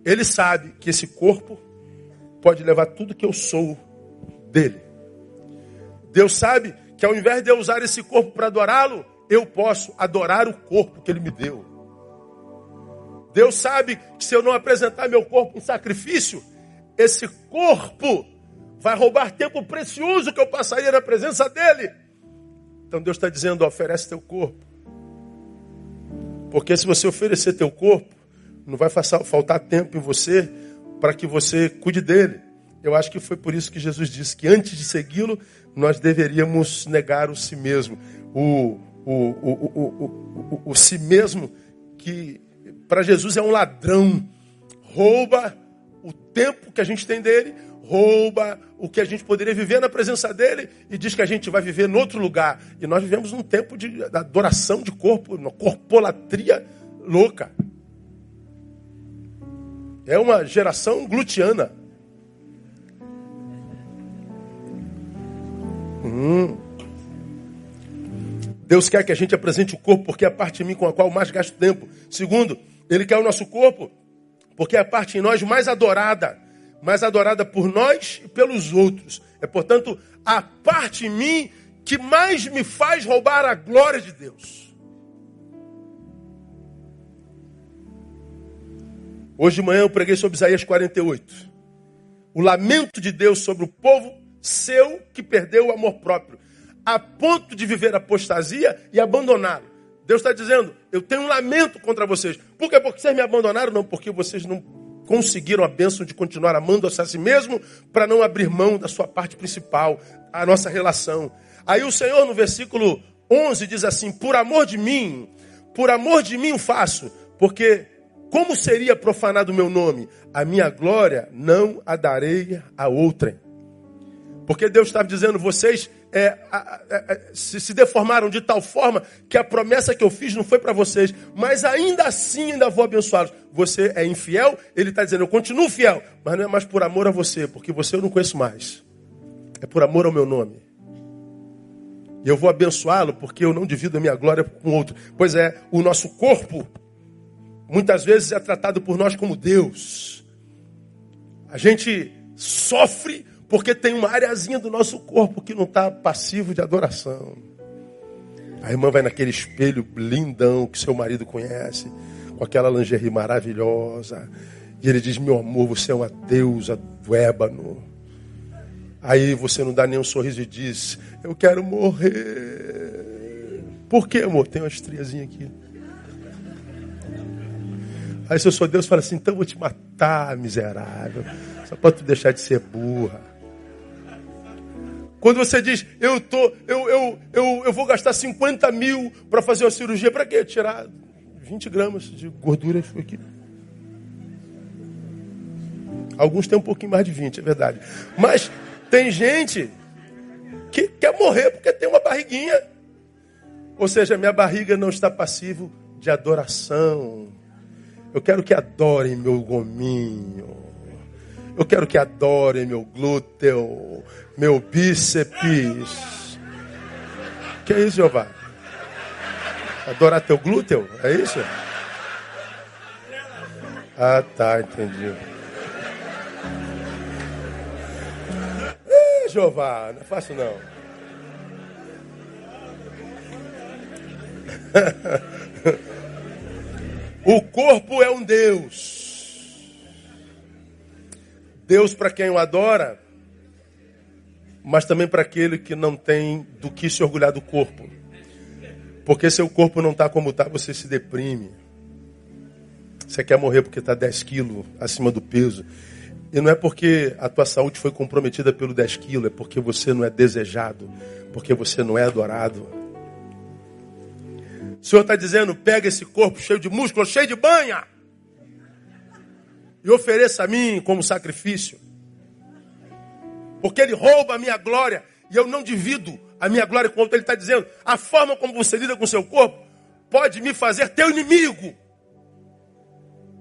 [SPEAKER 1] Ele sabe que esse corpo pode levar tudo que eu sou dele. Deus sabe que ao invés de eu usar esse corpo para adorá-lo, eu posso adorar o corpo que Ele me deu. Deus sabe que se eu não apresentar meu corpo em sacrifício, esse corpo vai roubar tempo precioso que eu passaria na presença dele. Então Deus está dizendo: oferece teu corpo. Porque se você oferecer teu corpo, não vai faltar tempo em você para que você cuide dele. Eu acho que foi por isso que Jesus disse que antes de segui-lo, nós deveríamos negar o si mesmo. O, o, o, o, o, o si mesmo que para Jesus é um ladrão, rouba o tempo que a gente tem dele, rouba o que a gente poderia viver na presença dele e diz que a gente vai viver em outro lugar. E nós vivemos num tempo de adoração de corpo, uma corpolatria louca. É uma geração glutiana. Hum. Deus quer que a gente apresente o corpo porque é a parte de mim com a qual mais gasto tempo. Segundo, ele quer o nosso corpo, porque é a parte em nós mais adorada, mais adorada por nós e pelos outros. É, portanto, a parte em mim que mais me faz roubar a glória de Deus. Hoje de manhã eu preguei sobre Isaías 48. O lamento de Deus sobre o povo seu que perdeu o amor próprio, a ponto de viver apostasia e abandoná-lo. Deus está dizendo: eu tenho um lamento contra vocês. Por quê? Porque vocês me abandonaram? Não, porque vocês não conseguiram a bênção de continuar amando a si mesmo para não abrir mão da sua parte principal, a nossa relação. Aí o Senhor, no versículo 11, diz assim: Por amor de mim, por amor de mim o faço, porque como seria profanado o meu nome? A minha glória não a darei a outrem. Porque Deus estava dizendo, vocês é, é, se, se, deformaram de tal forma que a promessa que eu fiz não foi para vocês, mas ainda assim ainda vou abençoá-los. Você é infiel, ele está dizendo, eu continuo fiel, mas não é mais por amor a você, porque você eu não conheço mais. É por amor ao meu nome. E eu vou abençoá-lo porque eu não divido a minha glória com outro. Pois é, o nosso corpo muitas vezes é tratado por nós como Deus. A gente sofre porque tem uma areazinha do nosso corpo que não está passivo de adoração. A irmã vai naquele espelho lindão que seu marido conhece, com aquela lingerie maravilhosa. E ele diz: Meu amor, você é uma deusa do ébano. Aí você não dá nenhum sorriso e diz: Eu quero morrer. Por que, amor? Tem uma estriazinha aqui. Aí se eu sou Deus, fala assim: Então eu vou te matar, miserável. Só para tu deixar de ser burra. Quando você diz, eu, tô, eu, eu, eu, eu vou gastar 50 mil para fazer uma cirurgia, para quê? Tirar 20 gramas de gordura aqui. Alguns têm um pouquinho mais de 20, é verdade. Mas tem gente que quer morrer porque tem uma barriguinha. Ou seja, minha barriga não está passivo de adoração. Eu quero que adorem meu gominho. Eu quero que adorem meu glúteo, meu bíceps. Que é isso, Jeová? Adorar teu glúteo? É isso? Ah, tá, entendi. Ih, Jeová, não é fácil não. *laughs* o corpo é um Deus. Deus para quem o adora, mas também para aquele que não tem do que se orgulhar do corpo. Porque seu corpo não está como está, você se deprime. Você quer morrer porque está 10 quilos acima do peso. E não é porque a tua saúde foi comprometida pelo 10 quilos, é porque você não é desejado, porque você não é adorado. O Senhor está dizendo: pega esse corpo cheio de músculo, cheio de banha, e ofereça a mim como sacrifício. Porque ele rouba a minha glória e eu não divido a minha glória com outro. Ele está dizendo: a forma como você lida com o seu corpo pode me fazer teu inimigo.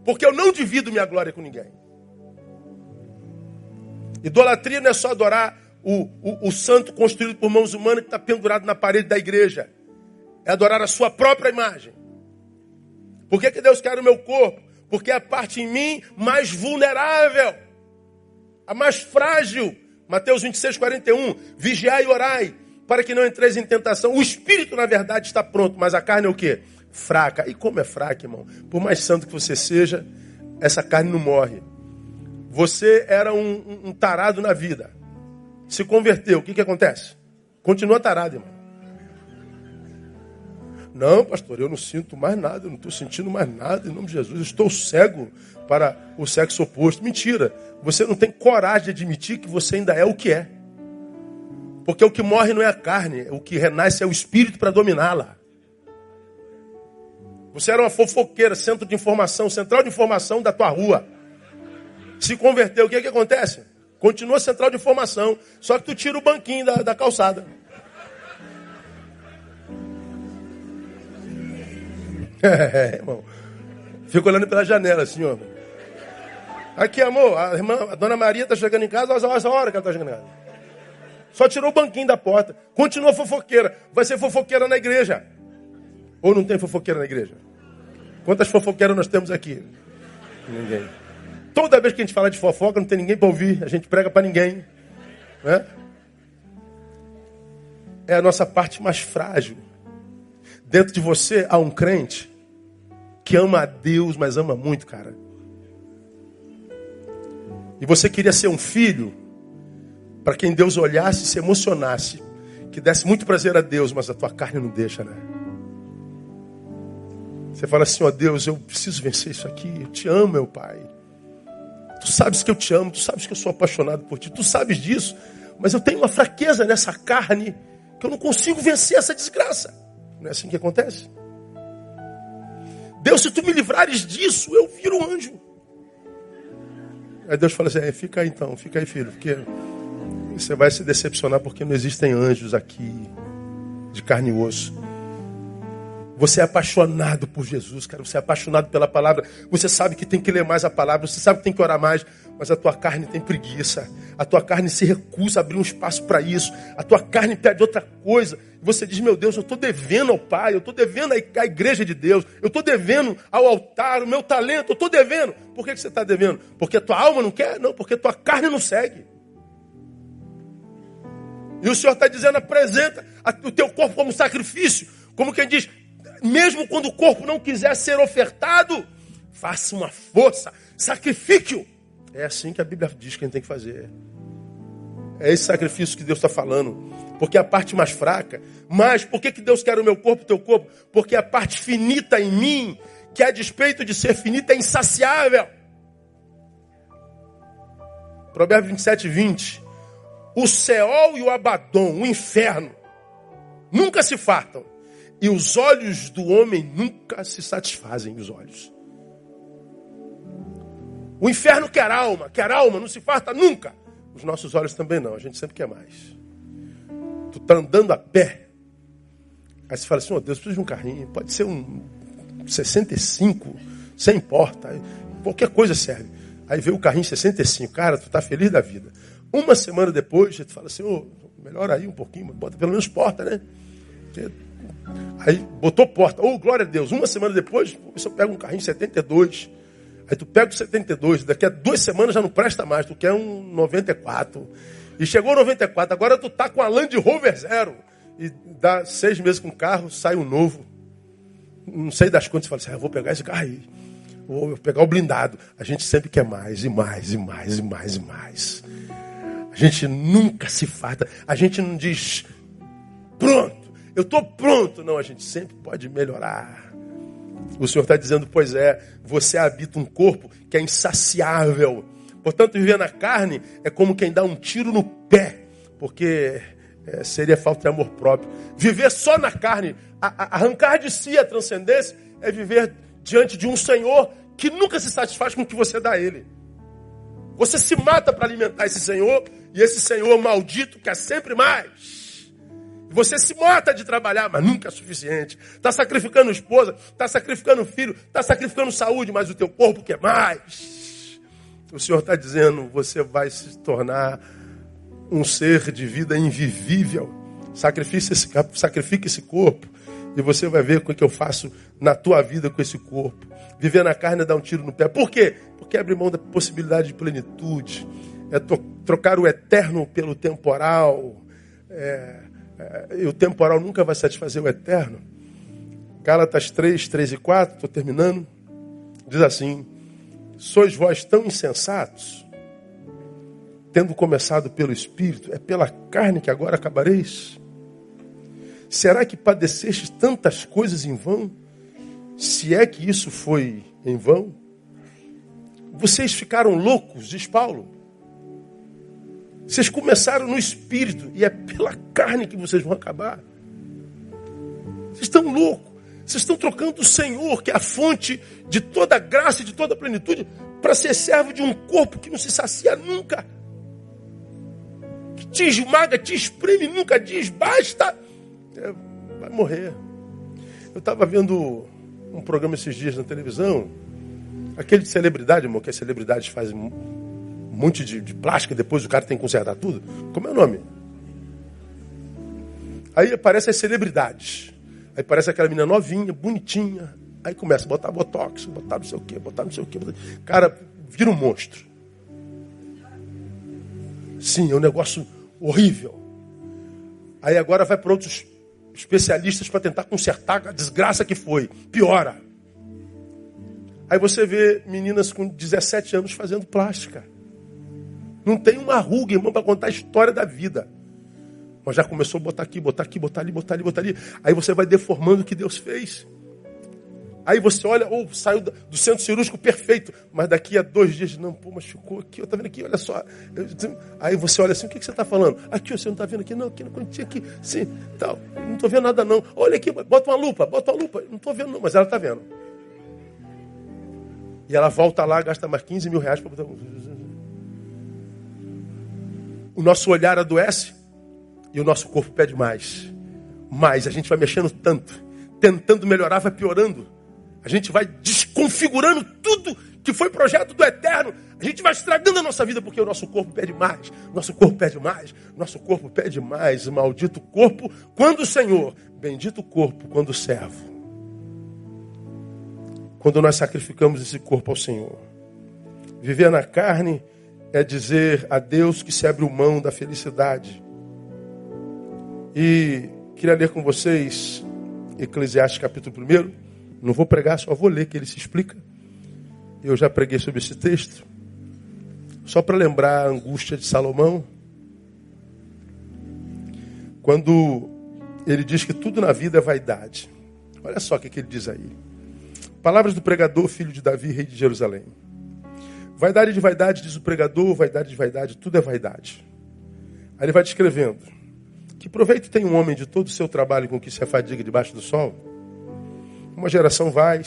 [SPEAKER 1] Porque eu não divido minha glória com ninguém. Idolatria não é só adorar o, o, o santo construído por mãos humanas que está pendurado na parede da igreja. É adorar a sua própria imagem. Por que, que Deus quer o meu corpo? Porque é a parte em mim mais vulnerável, a mais frágil. Mateus 26, 41. Vigiai e orai, para que não entreis em tentação. O espírito, na verdade, está pronto, mas a carne é o quê? Fraca. E como é fraca, irmão? Por mais santo que você seja, essa carne não morre. Você era um, um, tarado na vida. Se converteu, o que, que acontece? Continua tarado, irmão. Não, pastor, eu não sinto mais nada, eu não estou sentindo mais nada, em nome de Jesus, eu estou cego para o sexo oposto. Mentira, você não tem coragem de admitir que você ainda é o que é. Porque o que morre não é a carne, o que renasce é o espírito para dominá-la. Você era uma fofoqueira, centro de informação, central de informação da tua rua se converteu, o que, é que acontece? Continua central de formação, só que tu tira o banquinho da, da calçada. *laughs* É, irmão. Fico olhando pela janela assim, ó. Aqui, amor, a, irmã, a dona Maria está chegando em casa, olha essa hora que ela está chegando em casa. Só tirou o banquinho da porta. Continua fofoqueira. Vai ser fofoqueira na igreja. Ou não tem fofoqueira na igreja? Quantas fofoqueiras nós temos aqui? Ninguém. Toda vez que a gente fala de fofoca, não tem ninguém para ouvir, a gente prega para ninguém. Né? É a nossa parte mais frágil. Dentro de você há um crente que ama a Deus, mas ama muito, cara. E você queria ser um filho para quem Deus olhasse e se emocionasse, que desse muito prazer a Deus, mas a tua carne não deixa, né? Você fala assim, ó oh, Deus, eu preciso vencer isso aqui. Eu te amo, meu Pai. Tu sabes que eu te amo, tu sabes que eu sou apaixonado por ti, tu sabes disso, mas eu tenho uma fraqueza nessa carne que eu não consigo vencer essa desgraça. Não é assim que acontece? Deus, se tu me livrares disso, eu viro um anjo. Aí Deus fala assim: é, fica aí então, fica aí, filho, porque você vai se decepcionar porque não existem anjos aqui de carne e osso. Você é apaixonado por Jesus, cara. Você é apaixonado pela palavra. Você sabe que tem que ler mais a palavra. Você sabe que tem que orar mais. Mas a tua carne tem preguiça. A tua carne se recusa a abrir um espaço para isso. A tua carne pede outra coisa. Você diz: Meu Deus, eu estou devendo ao Pai. Eu estou devendo à igreja de Deus. Eu estou devendo ao altar, o meu talento. Eu estou devendo. Por que, que você está devendo? Porque a tua alma não quer? Não, porque a tua carne não segue. E o Senhor está dizendo: apresenta o teu corpo como sacrifício. Como quem diz, mesmo quando o corpo não quiser ser ofertado, faça uma força, sacrifique-o. É assim que a Bíblia diz que a gente tem que fazer. É esse sacrifício que Deus está falando. Porque a parte mais fraca. Mas por que, que Deus quer o meu corpo, o teu corpo? Porque a parte finita em mim, que a despeito de ser finita, é insaciável. Provérbios 27, 20. O Seol e o Abaddon, o inferno, nunca se fartam. E os olhos do homem nunca se satisfazem, os olhos. O inferno quer alma, quer alma, não se farta nunca. Os nossos olhos também não, a gente sempre quer mais. Tu tá andando a pé. Aí você fala assim, oh Deus, preciso de um carrinho. Pode ser um 65, sem importa. Qualquer coisa serve. Aí vê o carrinho 65, cara, tu tá feliz da vida. Uma semana depois, você fala assim, oh, melhor aí um pouquinho, bota pelo menos porta, né? Aí botou porta. Oh, glória a Deus. Uma semana depois, você pega um carrinho 72. Aí tu pega o 72. Daqui a duas semanas já não presta mais. Tu quer um 94. E chegou o 94. Agora tu tá com a Land Rover Zero. E dá seis meses com o carro, sai um novo. Não sei das. Você fala assim, ah, vou pegar esse carro aí. Vou pegar o blindado. A gente sempre quer mais, e mais, e mais, e mais, e mais. A gente nunca se farta. A gente não diz, pronto eu estou pronto. Não, a gente sempre pode melhorar. O Senhor está dizendo, pois é, você habita um corpo que é insaciável. Portanto, viver na carne é como quem dá um tiro no pé, porque é, seria falta de amor próprio. Viver só na carne, a, a, arrancar de si a transcendência, é viver diante de um Senhor que nunca se satisfaz com o que você dá a Ele. Você se mata para alimentar esse Senhor, e esse Senhor maldito quer sempre mais. Você se mata de trabalhar, mas nunca é suficiente. Está sacrificando esposa, está sacrificando filho, está sacrificando saúde, mas o teu corpo quer mais. O Senhor está dizendo, você vai se tornar um ser de vida invivível. Sacrifique esse, sacrifique esse corpo e você vai ver o que eu faço na tua vida com esse corpo. Viver na carne é dar um tiro no pé. Por quê? Porque abre mão da possibilidade de plenitude. É trocar o eterno pelo temporal. É, e o temporal nunca vai satisfazer o eterno. Gálatas 3, 3 e 4, estou terminando. Diz assim: Sois vós tão insensatos? tendo começado pelo Espírito, é pela carne que agora acabareis? Será que padecestes tantas coisas em vão? Se é que isso foi em vão? Vocês ficaram loucos, diz Paulo. Vocês começaram no Espírito e é pela carne que vocês vão acabar. Vocês estão loucos. Vocês estão trocando o Senhor, que é a fonte de toda graça e de toda plenitude, para ser servo de um corpo que não se sacia nunca te esmaga, te espreme, nunca diz basta, é, vai morrer. Eu estava vendo um programa esses dias na televisão, aquele de celebridade, irmão, que as celebridades fazem monte de, de plástica, depois o cara tem que consertar tudo. Como é o nome? Aí aparecem as celebridades. Aí parece aquela menina novinha, bonitinha. Aí começa a botar botox, botar não sei o quê, botar não sei o quê. Botar... Cara, vira um monstro. Sim, é um negócio horrível. Aí agora vai para outros especialistas para tentar consertar a desgraça que foi. Piora. Aí você vê meninas com 17 anos fazendo plástica. Não tem uma ruga, irmão, para contar a história da vida. Mas já começou a botar aqui, botar aqui, botar ali, botar ali, botar ali. Aí você vai deformando o que Deus fez. Aí você olha, ou oh, saiu do centro cirúrgico perfeito, mas daqui a dois dias, não, pô, mas ficou aqui, eu tá vendo aqui, olha só. Aí você olha assim, o que, que você está falando? Aqui, você não está vendo aqui? Não, aqui no cantinho, aqui, sim, tal. Não estou vendo nada não. Olha aqui, bota uma lupa, bota uma lupa. Não estou vendo não, mas ela está vendo. E ela volta lá, gasta mais 15 mil reais para botar. O nosso olhar adoece e o nosso corpo pede mais. Mais, a gente vai mexendo tanto, tentando melhorar, vai piorando. A gente vai desconfigurando tudo que foi projeto do eterno. A gente vai estragando a nossa vida porque o nosso corpo pede mais. Nosso corpo pede mais. Nosso corpo pede mais. Maldito corpo quando o Senhor. Bendito corpo quando o servo. Quando nós sacrificamos esse corpo ao Senhor. Viver na carne é dizer a Deus que se abre mão da felicidade. E queria ler com vocês Eclesiastes capítulo 1. Não vou pregar, só vou ler que ele se explica. Eu já preguei sobre esse texto. Só para lembrar a angústia de Salomão. Quando ele diz que tudo na vida é vaidade. Olha só o que, que ele diz aí. Palavras do pregador, filho de Davi, rei de Jerusalém. Vaidade de vaidade, diz o pregador, vaidade de vaidade, tudo é vaidade. Aí ele vai descrevendo. Que proveito tem um homem de todo o seu trabalho com que se afadiga debaixo do sol? Uma geração vai,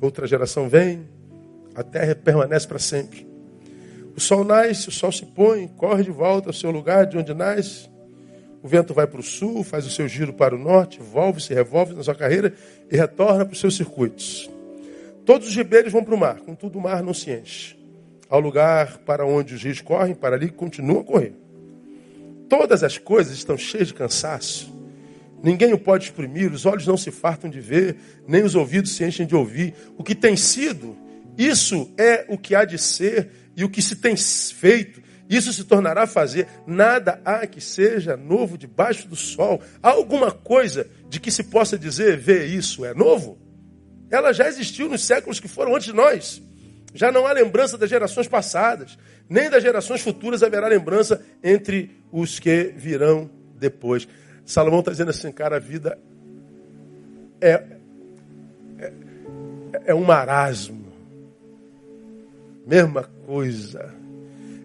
[SPEAKER 1] outra geração vem, a terra permanece para sempre. O sol nasce, o sol se põe, corre de volta ao seu lugar de onde nasce. O vento vai para o sul, faz o seu giro para o norte, volve-se, revolve na sua carreira e retorna para os seus circuitos. Todos os ribeiros vão para o mar, contudo o mar não se enche. Ao lugar para onde os rios correm, para ali continuam a correr. Todas as coisas estão cheias de cansaço Ninguém o pode exprimir, os olhos não se fartam de ver, nem os ouvidos se enchem de ouvir. O que tem sido, isso é o que há de ser e o que se tem feito. Isso se tornará fazer. Nada há que seja novo debaixo do sol. Há alguma coisa de que se possa dizer, vê isso, é novo? Ela já existiu nos séculos que foram antes de nós. Já não há lembrança das gerações passadas, nem das gerações futuras haverá lembrança entre os que virão depois. Salomão está dizendo assim, cara, a vida é, é, é um marasmo. Mesma coisa.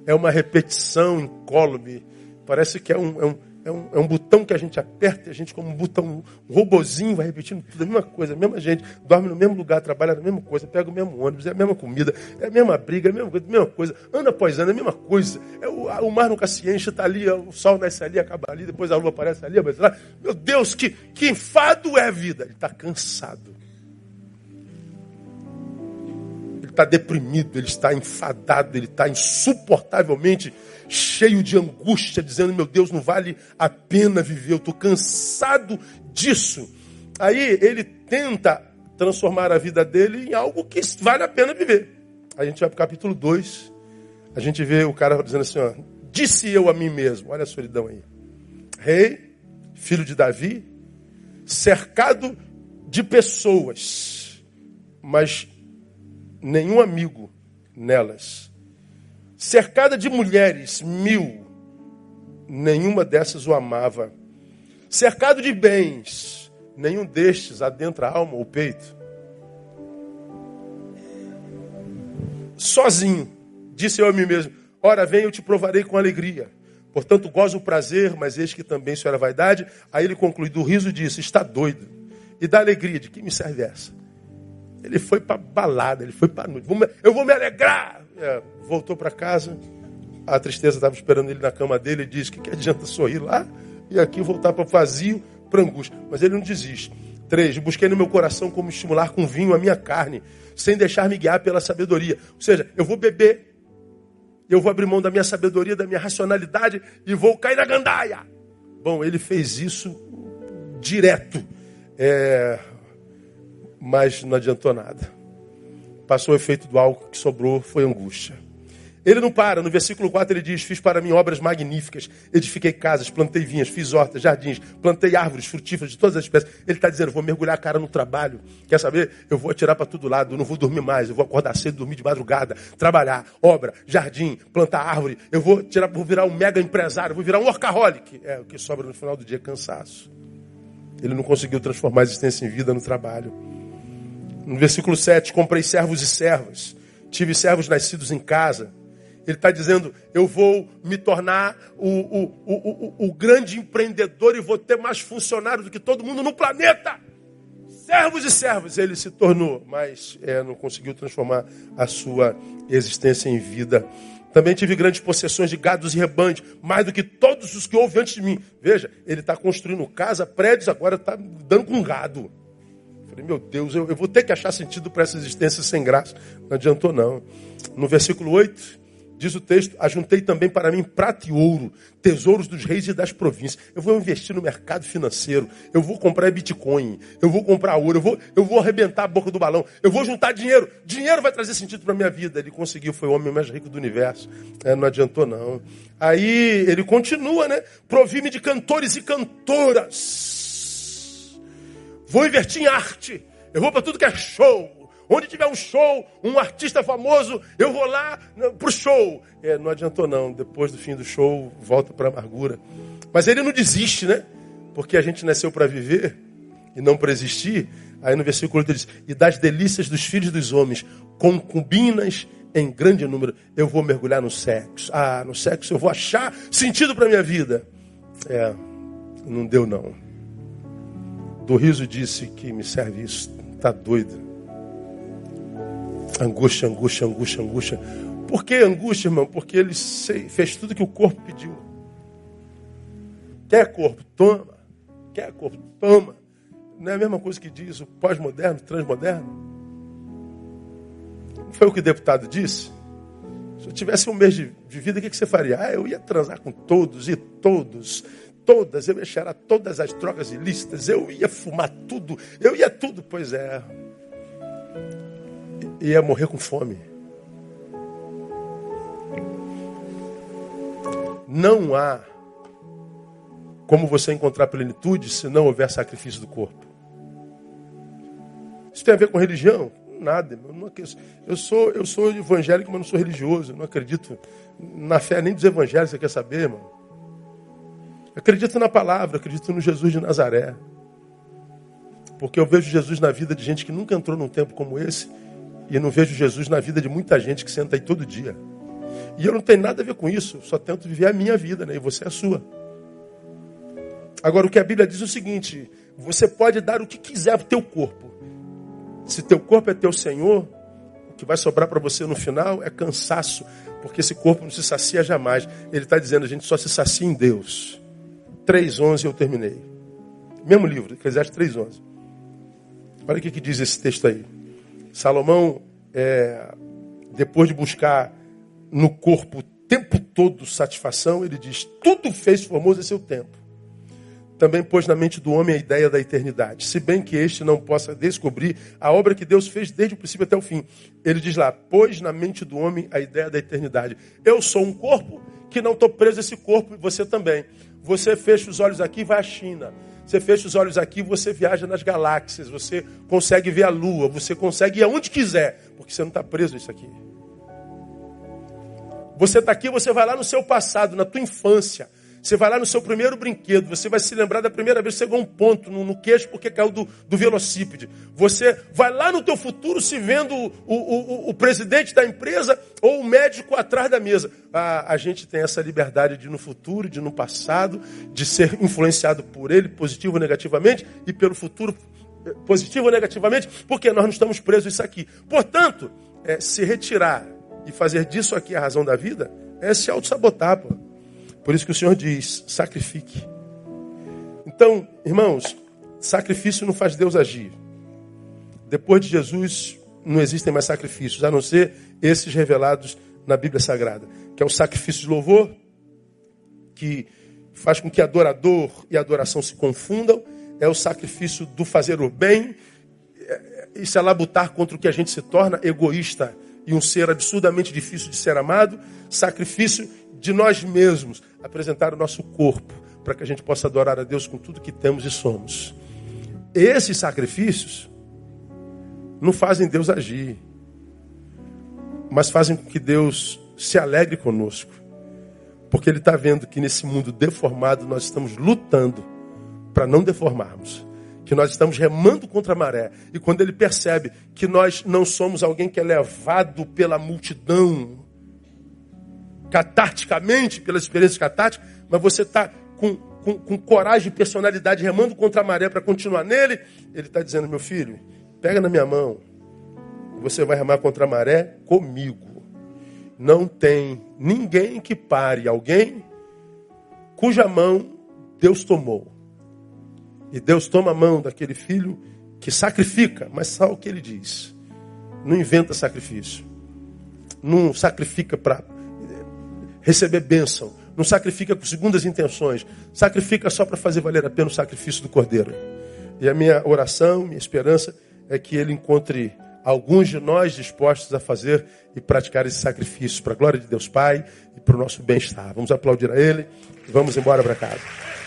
[SPEAKER 1] É uma repetição incólume. Parece que é um, é um, é um, é um botão que a gente aperta e a gente, como um botão, um robozinho, vai repetindo tudo, a mesma coisa, a mesma gente, dorme no mesmo lugar, trabalha na mesma coisa, pega o mesmo ônibus, é a mesma comida, é a mesma briga, é a mesma coisa, a mesma coisa, ano após ano, é a mesma coisa. É o, o mar nunca se enche, está ali, o sol nasce ali, acaba ali, depois a lua aparece ali, aparece lá. Meu Deus, que, que enfado é a vida! Ele está cansado. Ele está deprimido, ele está enfadado, ele está insuportavelmente cheio de angústia, dizendo: Meu Deus, não vale a pena viver, eu estou cansado disso. Aí ele tenta transformar a vida dele em algo que vale a pena viver. A gente vai para o capítulo 2, a gente vê o cara dizendo assim: ó, Disse eu a mim mesmo, olha a solidão aí. Rei, filho de Davi, cercado de pessoas, mas nenhum amigo nelas cercada de mulheres, mil, nenhuma dessas o amava. Cercado de bens, nenhum destes adentra a alma ou peito. Sozinho, disse eu a mim mesmo: Ora, vem, eu te provarei com alegria. Portanto, gozo o prazer, mas eis que também isso era vaidade. Aí ele conclui: do riso disse: Está doido. E da alegria, de que me serve essa? Ele foi para balada, ele foi para noite. Eu vou me alegrar. É, voltou para casa, a tristeza estava esperando ele na cama dele e disse: que, que adianta sorrir lá e aqui voltar para vazio, para angústia. Mas ele não desiste. Três, busquei no meu coração como estimular com vinho a minha carne, sem deixar-me guiar pela sabedoria. Ou seja, eu vou beber, eu vou abrir mão da minha sabedoria, da minha racionalidade e vou cair na gandaia. Bom, ele fez isso direto. É, mas não adiantou nada. Passou o efeito do álcool que sobrou, foi angústia. Ele não para, no versículo 4 ele diz: Fiz para mim obras magníficas, edifiquei casas, plantei vinhas, fiz hortas, jardins, plantei árvores frutíferas de todas as espécies. Ele está dizendo: Vou mergulhar a cara no trabalho. Quer saber? Eu vou atirar para todo lado, não vou dormir mais, eu vou acordar cedo, dormir de madrugada, trabalhar, obra, jardim, plantar árvore. Eu vou, tirar, vou virar um mega empresário, vou virar um workaholic. É o que sobra no final do dia: cansaço. Ele não conseguiu transformar a existência em vida no trabalho. No versículo 7, comprei servos e servas, tive servos nascidos em casa. Ele está dizendo: eu vou me tornar o, o, o, o, grande empreendedor e vou ter mais funcionários do que todo mundo no planeta. Servos e servas ele se tornou, mas é, não conseguiu transformar a sua existência em vida. Também tive grandes possessões de gados e rebanhos, mais do que todos os que houve antes de mim. Veja, ele está construindo casa, prédios, agora está dando com gado. Falei, meu Deus, eu, eu vou ter que achar sentido para essa existência sem graça. Não adiantou, não. No versículo 8, diz o texto: Ajuntei também para mim prata e ouro, tesouros dos reis e das províncias. Eu vou investir no mercado financeiro, eu vou comprar Bitcoin, eu vou comprar ouro, eu vou, eu vou arrebentar a boca do balão, eu vou juntar dinheiro. Dinheiro vai trazer sentido para a minha vida. Ele conseguiu, foi o homem mais rico do universo. É, não adiantou, não. Aí ele continua, né? Provi-me de cantores e cantoras Vou investir em arte. Eu vou para tudo que é show. Onde tiver um show, um artista famoso, eu vou lá pro show. É, não adiantou não. Depois do fim do show, volta para a amargura. Mas ele não desiste, né? Porque a gente nasceu para viver e não para existir. Aí no versículo 8 diz: E das delícias dos filhos dos homens, concubinas em grande número, eu vou mergulhar no sexo. Ah, no sexo eu vou achar sentido para minha vida. É, não deu não do riso disse que me serve isso. Está doido. Angústia, angústia, angústia, angústia. Por que angústia, irmão? Porque ele fez tudo que o corpo pediu. Quer corpo? Toma. Quer corpo? Toma. Não é a mesma coisa que diz o pós-moderno, transmoderno? Não foi o que o deputado disse? Se eu tivesse um mês de, vida, o que você faria? Ah, eu ia transar com todos e todos todas, eu ia cheirar todas as drogas ilícitas, eu ia fumar tudo, eu ia tudo, pois é. Ia morrer com fome. Não há como você encontrar plenitude se não houver sacrifício do corpo. Isso tem a ver com religião? Nada. Eu, não, eu, sou, eu sou evangélico, mas não sou religioso. Eu não acredito na fé nem dos evangelhos, você quer saber, irmão? Acredito na palavra, acredito no Jesus de Nazaré. Porque eu vejo Jesus na vida de gente que nunca entrou num tempo como esse. E não vejo Jesus na vida de muita gente que senta aí todo dia. E eu não tenho nada a ver com isso. Só tento viver a minha vida, né? E você a sua. Agora, o que a Bíblia diz é o seguinte: você pode dar o que quiser para o teu corpo. Se teu corpo é teu Senhor, o que vai sobrar para você no final é cansaço, porque esse corpo não se sacia jamais. Ele está dizendo, a gente só se sacia em Deus. 3.11 eu terminei. Mesmo livro, Eclesiastes 3.11. Olha o que, que diz esse texto aí. Salomão, é, depois de buscar no corpo o tempo todo satisfação, ele diz: tudo fez formoso é seu tempo. Também pôs na mente do homem a ideia da eternidade, se bem que este não possa descobrir a obra que Deus fez desde o princípio até o fim. Ele diz lá: pôs na mente do homem a ideia da eternidade. Eu sou um corpo que não estou preso a esse corpo, e você também. Você fecha os olhos aqui e vai à China. Você fecha os olhos aqui, você viaja nas galáxias, você consegue ver a lua, você consegue ir aonde quiser, porque você não está preso a isso aqui. Você está aqui, você vai lá no seu passado, na tua infância. Você vai lá no seu primeiro brinquedo, você vai se lembrar da primeira vez que chegou um ponto no, no queixo porque caiu do, do velocípede. Você vai lá no teu futuro se vendo o, o, o, o presidente da empresa ou o médico atrás da mesa. A, a gente tem essa liberdade de no futuro, de no passado, de ser influenciado por ele, positivo ou negativamente, e pelo futuro, eh, positivo ou negativamente, porque nós não estamos presos a isso aqui. Portanto, é, se retirar e fazer disso aqui a razão da vida, é se auto-sabotar, pô. Por isso que o Senhor diz: sacrifique. Então, irmãos, sacrifício não faz Deus agir. Depois de Jesus, não existem mais sacrifícios, a não ser esses revelados na Bíblia Sagrada, que é o sacrifício de louvor, que faz com que adorador e adoração se confundam, é o sacrifício do fazer o bem, e se alabutar contra o que a gente se torna egoísta e um ser absurdamente difícil de ser amado, sacrifício de nós mesmos, apresentar o nosso corpo para que a gente possa adorar a Deus com tudo que temos e somos. Esses sacrifícios não fazem Deus agir, mas fazem com que Deus se alegre conosco, porque Ele está vendo que nesse mundo deformado nós estamos lutando para não deformarmos que nós estamos remando contra a maré. E quando ele percebe que nós não somos alguém que é levado pela multidão, catarticamente, pelas experiências catárticas, mas você está com, com, com, coragem e personalidade remando contra a maré para continuar nele, ele está dizendo, meu filho, pega na minha mão, você vai remar contra a maré comigo. Não tem ninguém que pare alguém cuja mão Deus tomou. E Deus toma a mão daquele filho que sacrifica, mas sabe o que ele diz? Não inventa sacrifício. Não sacrifica para receber bênção. Não sacrifica com segundas intenções. Sacrifica só para fazer valer a pena o sacrifício do cordeiro. E a minha oração, minha esperança é que ele encontre alguns de nós dispostos a fazer e praticar esse sacrifício para a glória de Deus Pai e para o nosso bem-estar. Vamos aplaudir a ele e vamos embora para casa.